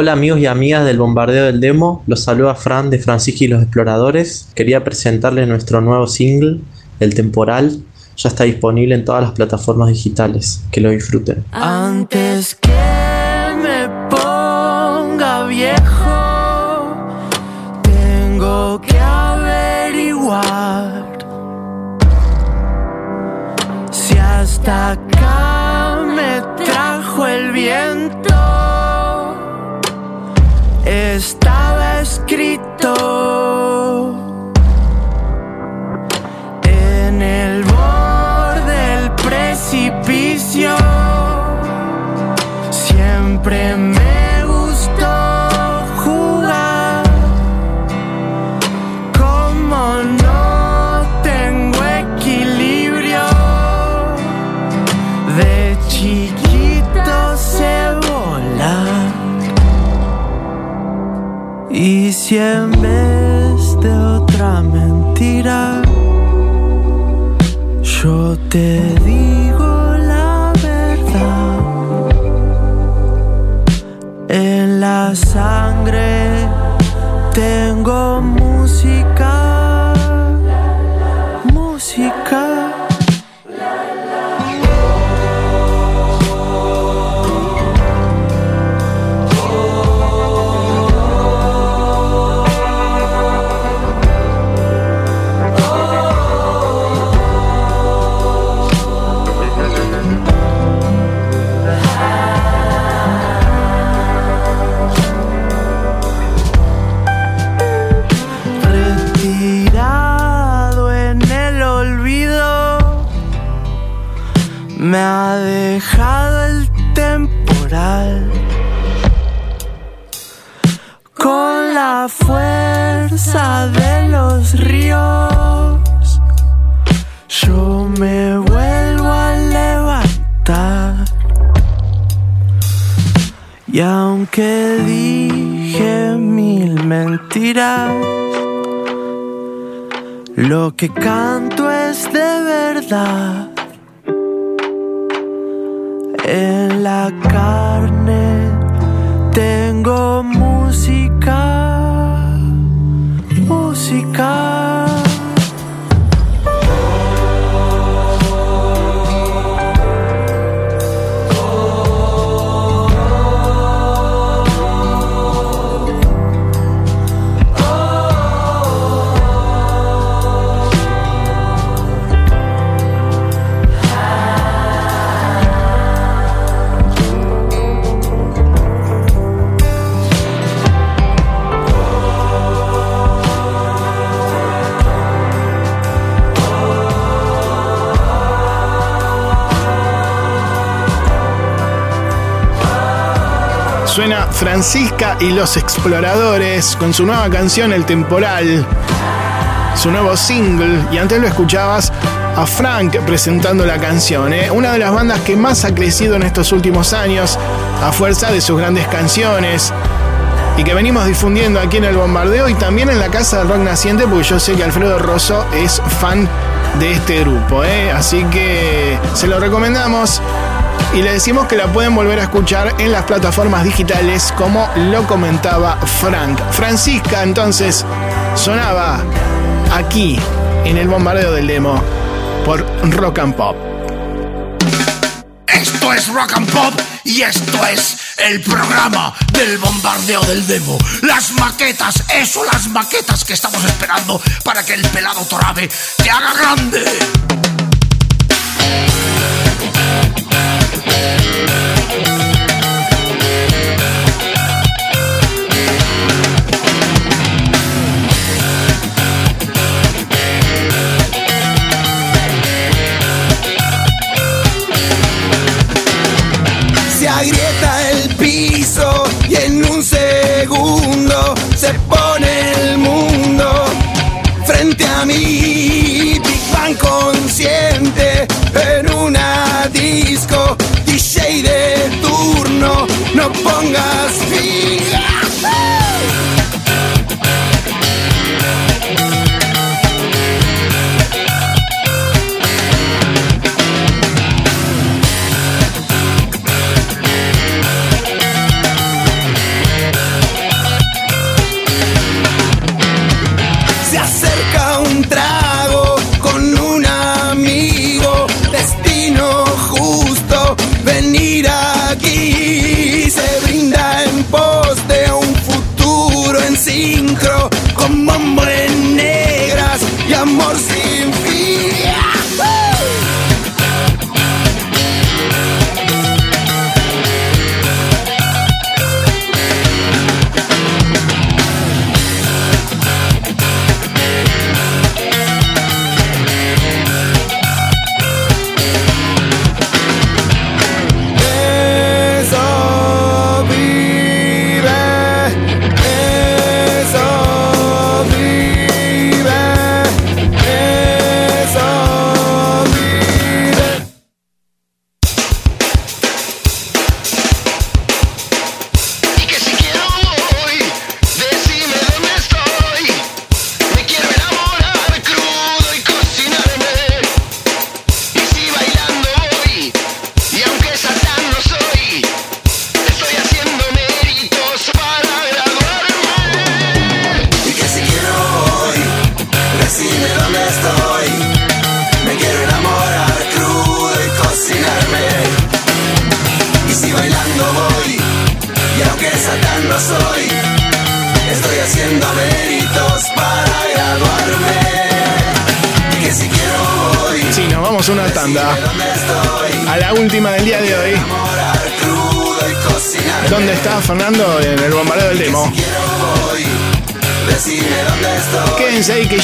Hola amigos y amigas del Bombardeo del Demo, los saluda Fran de Francisco y los Exploradores. Quería presentarles nuestro nuevo single, El Temporal. Ya está disponible en todas las plataformas digitales. Que lo disfruten. Antes que me ponga viejo, tengo que averiguar si hasta Estaba escrito si en vez de otra mentira, yo te digo la verdad. En la sangre tengo Y aunque dije mil mentiras, lo que canto es de verdad. En la carne tengo música, música. Francisca y los Exploradores con su nueva canción El Temporal, su nuevo single, y antes lo escuchabas a Frank presentando la canción, ¿eh? una de las bandas que más ha crecido en estos últimos años a fuerza de sus grandes canciones y que venimos difundiendo aquí en el bombardeo y también en la Casa del Rock Naciente, porque yo sé que Alfredo Rosso es fan de este grupo. ¿eh? Así que se lo recomendamos y le decimos que la pueden volver a escuchar en las plataformas digitales como lo comentaba Frank. Francisca entonces sonaba aquí en el bombardeo del demo por Rock and Pop. Esto es Rock and Pop y esto es el programa del bombardeo del demo. Las maquetas, eso, las maquetas que estamos esperando para que el pelado Torabe te haga grande. Thank you. Pongas fin.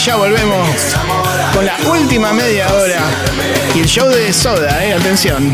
Ya volvemos con la última media hora y el show de Soda, eh, atención.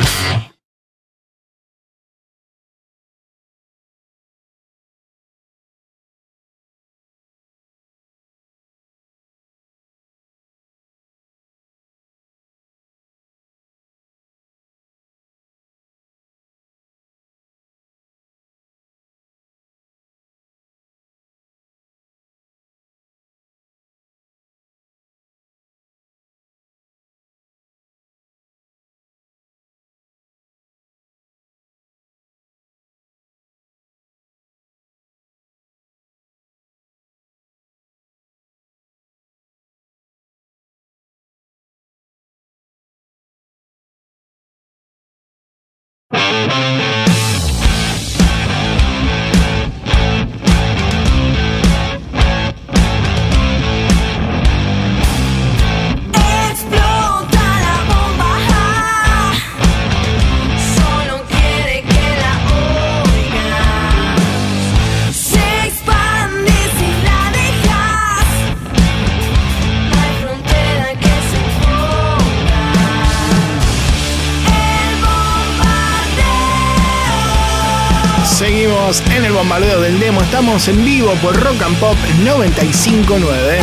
En el bombardeo del demo. Estamos en vivo por Rock and Pop 959.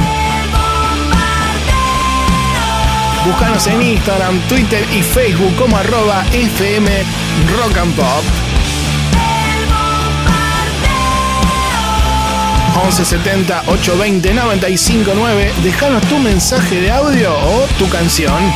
Búscanos en Instagram, Twitter y Facebook como arroba FM Rock and Pop. 1170 820 959. Dejanos tu mensaje de audio o tu canción.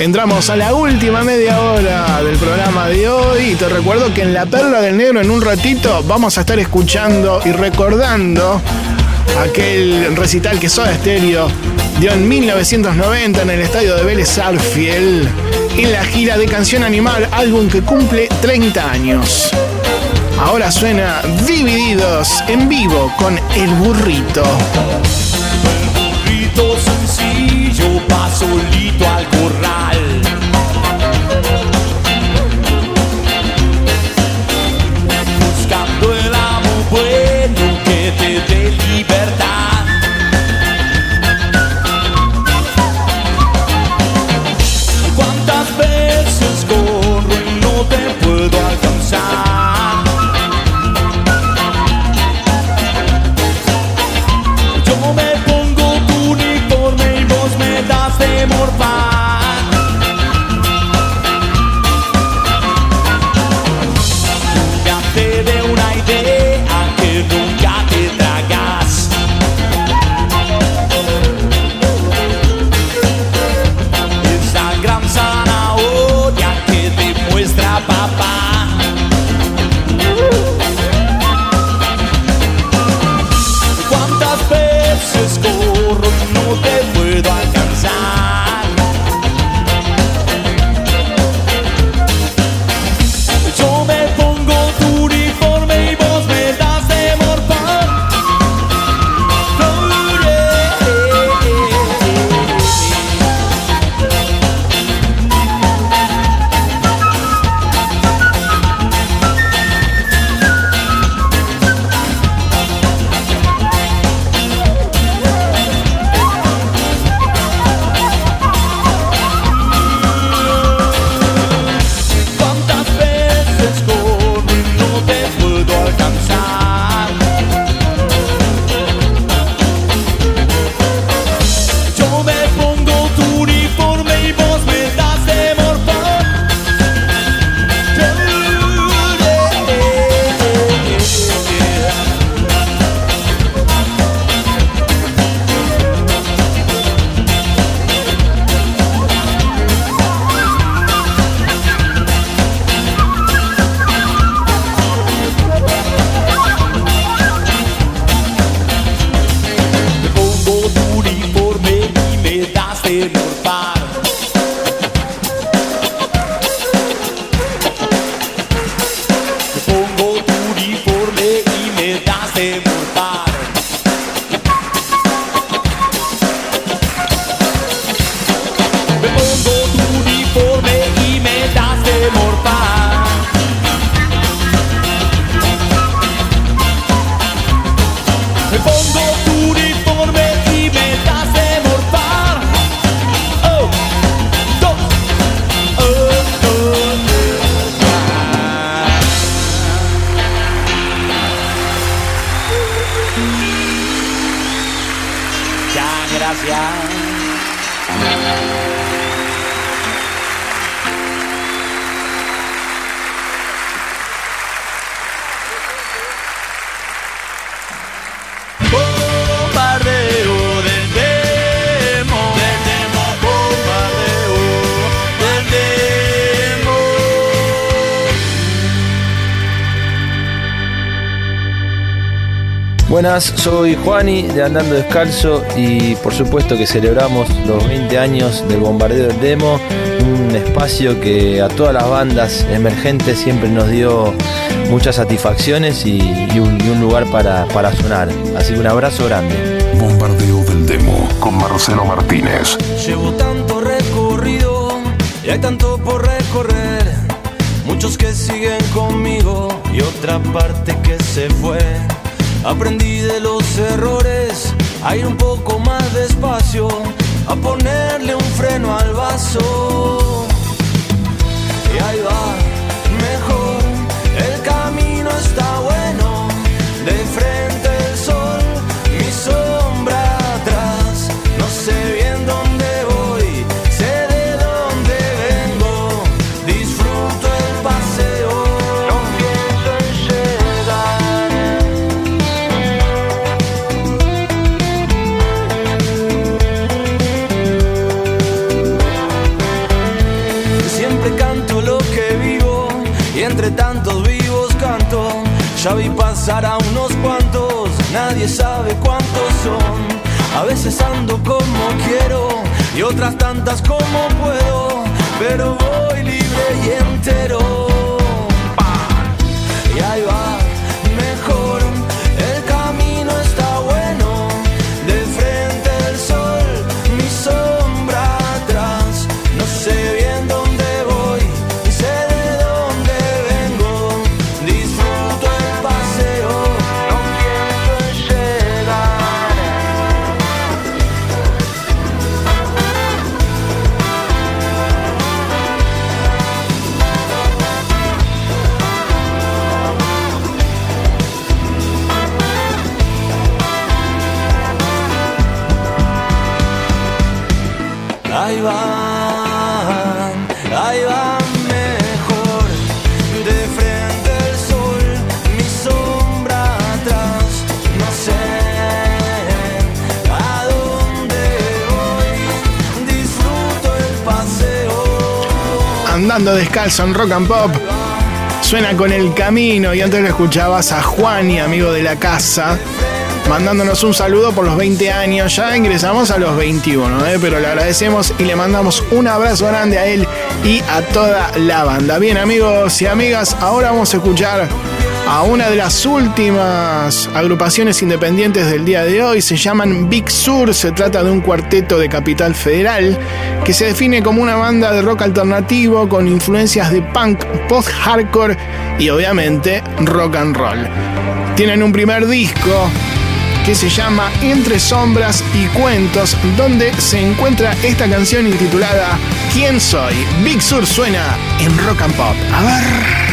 Entramos a la última media hora del programa de hoy y te recuerdo que en La Perla del Negro en un ratito vamos a estar escuchando y recordando aquel recital que Soda Stereo dio en 1990 en el estadio de Vélez Arfiel en la gira de Canción Animal, álbum que cumple 30 años. Ahora suena Divididos en vivo con El Burrito. Burrito sencillo soy Juani de Andando Descalzo y por supuesto que celebramos los 20 años del bombardeo del demo, un espacio que a todas las bandas emergentes siempre nos dio muchas satisfacciones y, y un, y un lugar para, para sonar. Así que un abrazo grande. Bombardeo del demo con Marcelo Martínez. Llevo tanto recorrido y hay tanto por recorrer. Muchos que siguen conmigo y otra parte que se fue. Aprendí de los errores a ir un poco más despacio, a ponerle un freno al vaso. Y ahí va, A veces ando como quiero y otras tantas como puedo, pero voy libre y entero. Paseo. Andando descalzo en rock and pop. Suena con el camino y antes lo escuchabas a Juan y amigo de la casa. Mandándonos un saludo por los 20 años. Ya ingresamos a los 21, ¿eh? pero le agradecemos y le mandamos un abrazo grande a él y a toda la banda. Bien, amigos y amigas, ahora vamos a escuchar a una de las últimas agrupaciones independientes del día de hoy. Se llaman Big Sur. Se trata de un cuarteto de Capital Federal que se define como una banda de rock alternativo con influencias de punk, post-hardcore y obviamente rock and roll. Tienen un primer disco que se llama Entre Sombras y Cuentos, donde se encuentra esta canción intitulada ¿Quién soy? Big Sur suena en rock and pop. A ver.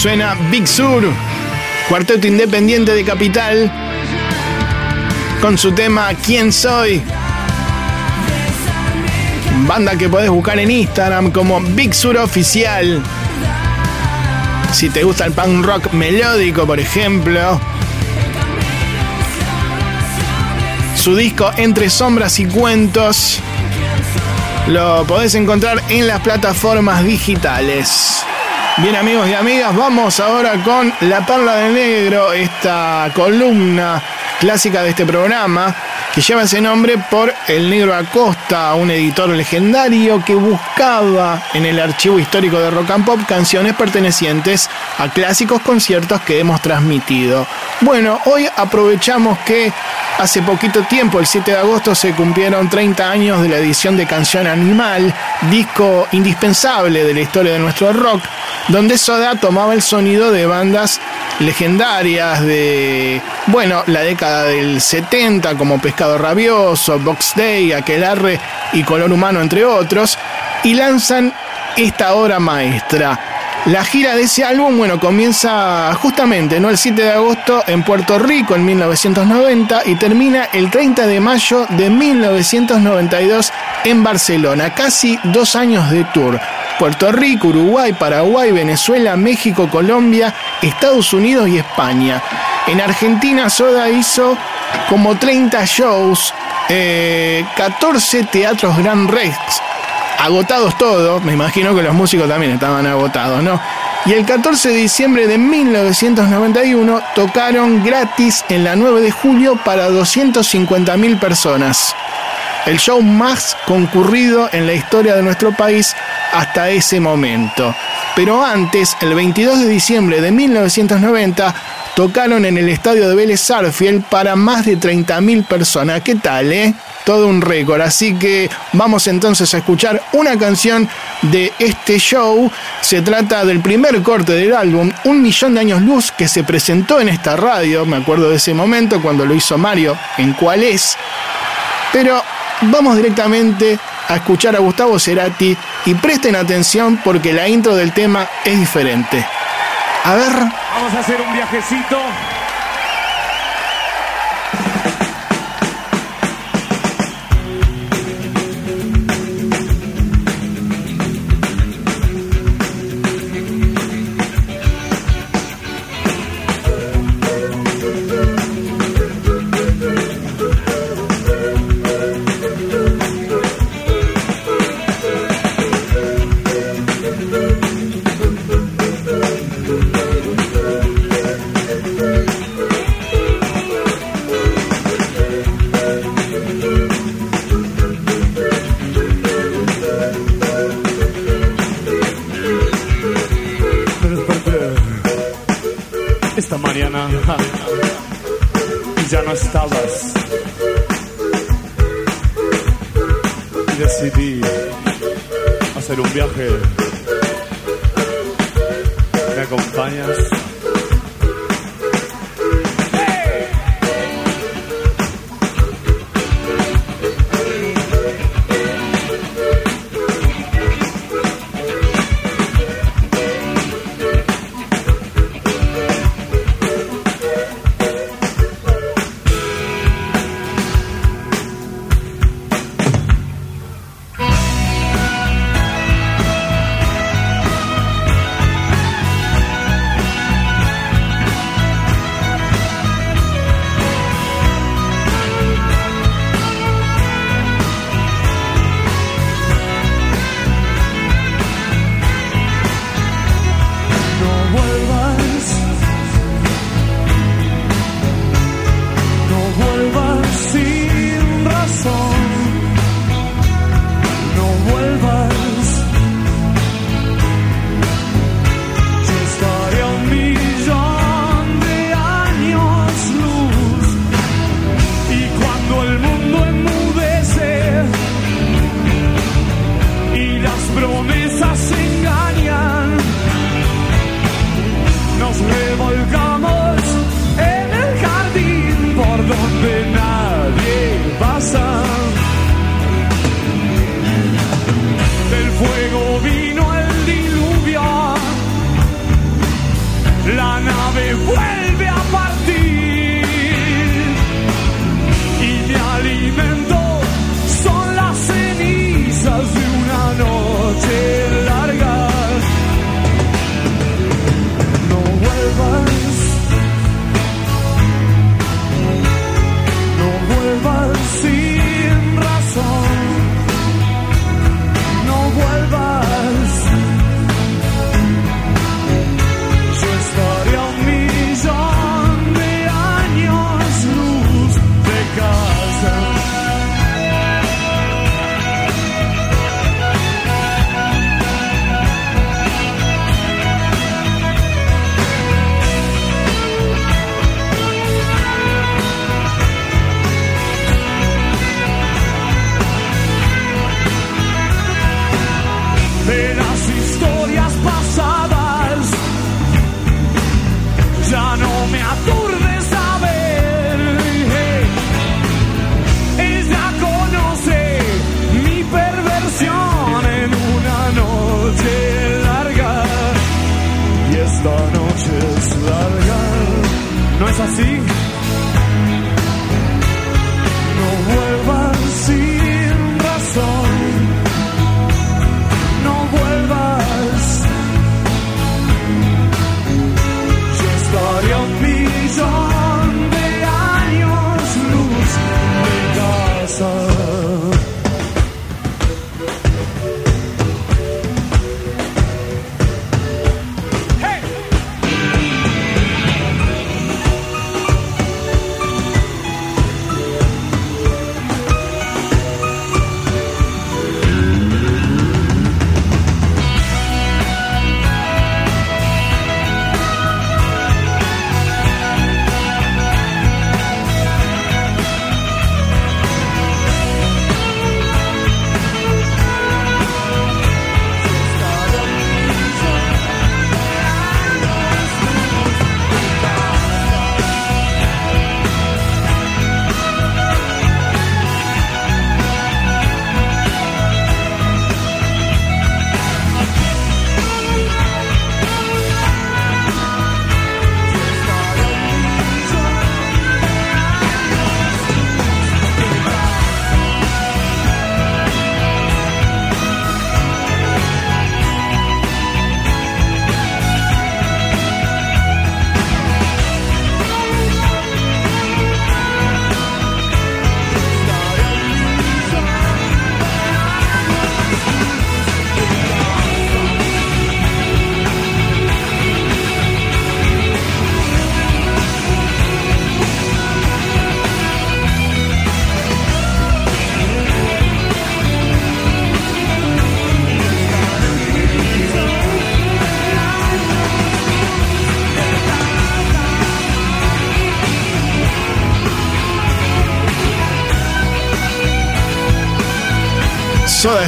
Suena Big Sur, cuarteto independiente de Capital, con su tema ¿Quién soy? Banda que podés buscar en Instagram como Big Sur Oficial. Si te gusta el punk rock melódico, por ejemplo. Su disco Entre Sombras y Cuentos lo podés encontrar en las plataformas digitales. Bien amigos y amigas, vamos ahora con La Perla del Negro, esta columna clásica de este programa que lleva ese nombre por el negro Acosta, un editor legendario que buscaba en el archivo histórico de Rock and Pop canciones pertenecientes a clásicos conciertos que hemos transmitido. Bueno, hoy aprovechamos que hace poquito tiempo, el 7 de agosto, se cumplieron 30 años de la edición de Canción Animal, disco indispensable de la historia de nuestro rock, donde Soda tomaba el sonido de bandas legendarias de, bueno, la década del 70 como Pescado Rabioso, Box Day, Aquelarre y Color Humano, entre otros, y lanzan esta obra maestra. La gira de ese álbum, bueno, comienza justamente, ¿no? El 7 de agosto en Puerto Rico en 1990 y termina el 30 de mayo de 1992 en Barcelona. Casi dos años de tour. Puerto Rico, Uruguay, Paraguay, Venezuela, México, Colombia, Estados Unidos y España. En Argentina Soda hizo como 30 shows, eh, 14 teatros Grand Rex, agotados todos, me imagino que los músicos también estaban agotados, ¿no? Y el 14 de diciembre de 1991 tocaron gratis en la 9 de julio para 250.000 personas. El show más concurrido en la historia de nuestro país hasta ese momento. Pero antes, el 22 de diciembre de 1990, tocaron en el estadio de Vélez Sarfield para más de 30.000 personas. ¿Qué tal, eh? Todo un récord. Así que vamos entonces a escuchar una canción de este show. Se trata del primer corte del álbum, Un Millón de Años Luz, que se presentó en esta radio. Me acuerdo de ese momento cuando lo hizo Mario en Cuál es. Pero vamos directamente a escuchar a Gustavo Cerati y presten atención porque la intro del tema es diferente. A ver. Vamos a hacer un viajecito.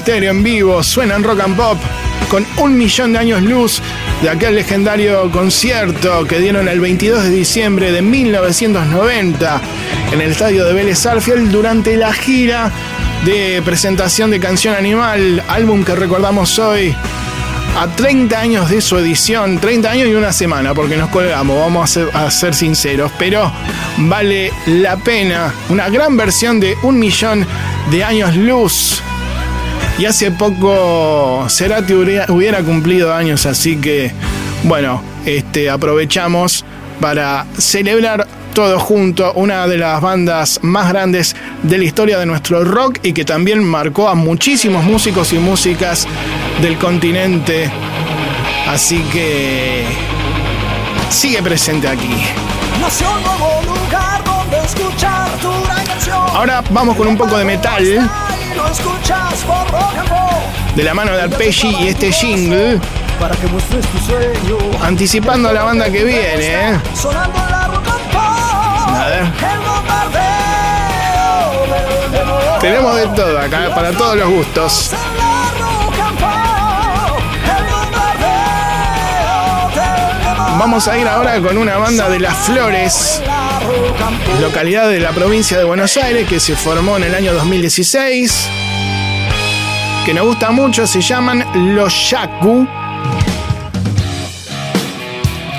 En vivo, suena en rock and pop con un millón de años luz de aquel legendario concierto que dieron el 22 de diciembre de 1990 en el estadio de Vélez Arfield durante la gira de presentación de Canción Animal, álbum que recordamos hoy a 30 años de su edición, 30 años y una semana, porque nos colgamos, vamos a ser sinceros, pero vale la pena, una gran versión de un millón de años luz. Y hace poco Cerati hubiera, hubiera cumplido años, así que bueno, este, aprovechamos para celebrar todo junto una de las bandas más grandes de la historia de nuestro rock y que también marcó a muchísimos músicos y músicas del continente. Así que sigue presente aquí. Nació un nuevo lugar donde escuchar tu gran canción. Ahora vamos con un poco de metal lo escuchas por rock and roll. de la mano de Arpeggi y este jingle Para que muestres tu sueño. anticipando a la banda que viene. ¿eh? Sonando en la rock and pop. A ver. El bombardeo del demo. Tenemos de todo acá, para todos los gustos. Vamos a ir ahora con una banda de Las Flores, localidad de la provincia de Buenos Aires, que se formó en el año 2016, que nos gusta mucho, se llaman Los Yaku.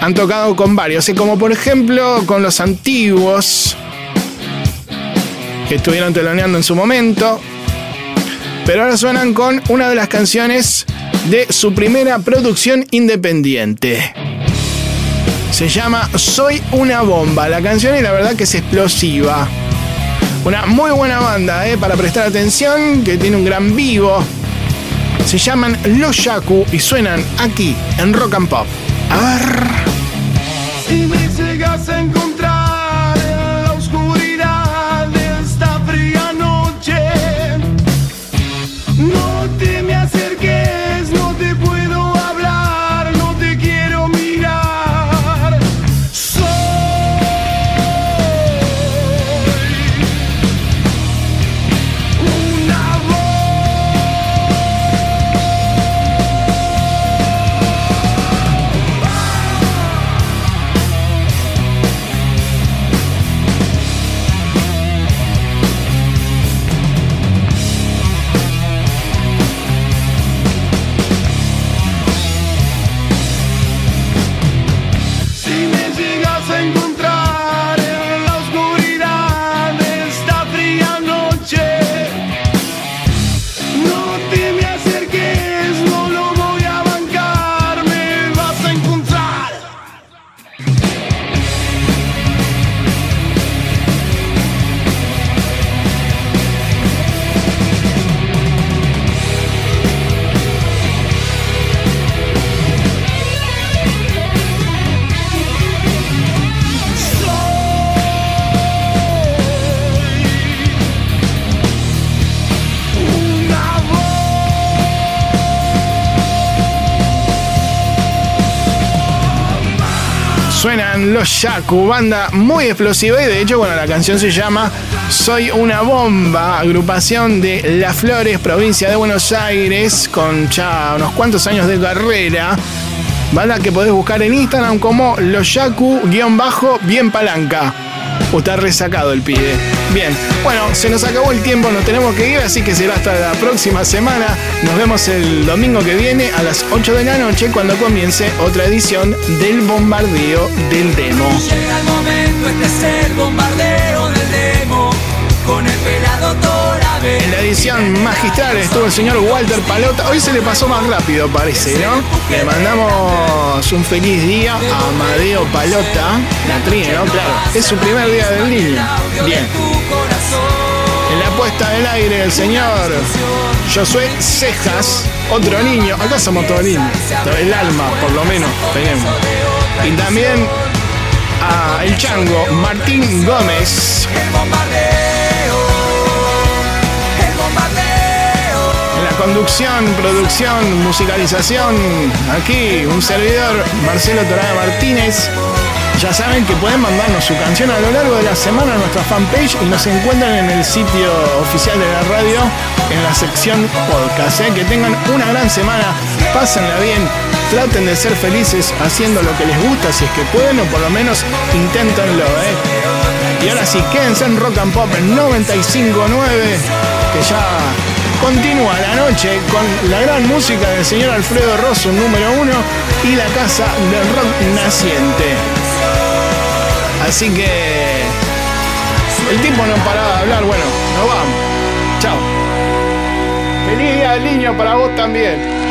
Han tocado con varios, como por ejemplo con los antiguos, que estuvieron teloneando en su momento, pero ahora suenan con una de las canciones de su primera producción independiente. Se llama Soy una bomba. La canción y la verdad que es explosiva. Una muy buena banda, ¿eh? para prestar atención, que tiene un gran vivo. Se llaman Los Yaku y suenan aquí en Rock and Pop. A Los Yaku, banda muy explosiva y de hecho, bueno, la canción se llama Soy una bomba, agrupación de Las Flores, provincia de Buenos Aires, con ya unos cuantos años de carrera. Banda que podés buscar en Instagram como Los Yaku, guion bajo, bien palanca. O está resacado el pibe. Bien, bueno, se nos acabó el tiempo, nos tenemos que ir, así que será hasta la próxima semana. Nos vemos el domingo que viene a las 8 de la noche cuando comience otra edición del bombardeo del demo. Llega el momento, este es el bombardeo del demo con el pelado. En la edición magistral estuvo el señor Walter Palota. Hoy se le pasó más rápido, parece, ¿no? Le mandamos un feliz día a Amadeo Palota. La trina, ¿no? Claro. Es su primer día del niño. Bien. En la puesta del aire, el señor Josué Cejas, otro niño. Acá somos todos niños. El alma, por lo menos, tenemos. Y también a el chango Martín Gómez. En la conducción, producción, musicalización, aquí un servidor, Marcelo Torada Martínez. Ya saben que pueden mandarnos su canción a lo largo de la semana a nuestra fanpage y nos encuentran en el sitio oficial de la radio en la sección podcast. ¿eh? Que tengan una gran semana, pásenla bien, traten de ser felices haciendo lo que les gusta si es que pueden o por lo menos inténtenlo. ¿eh? Y ahora sí, quédense en Rock and Pop en 95.9 que ya continúa la noche con la gran música del señor Alfredo Rosso, número uno, y la casa del rock naciente. Así que el tiempo no paraba de hablar, bueno, nos vamos. Chao. Feliz día del niño para vos también.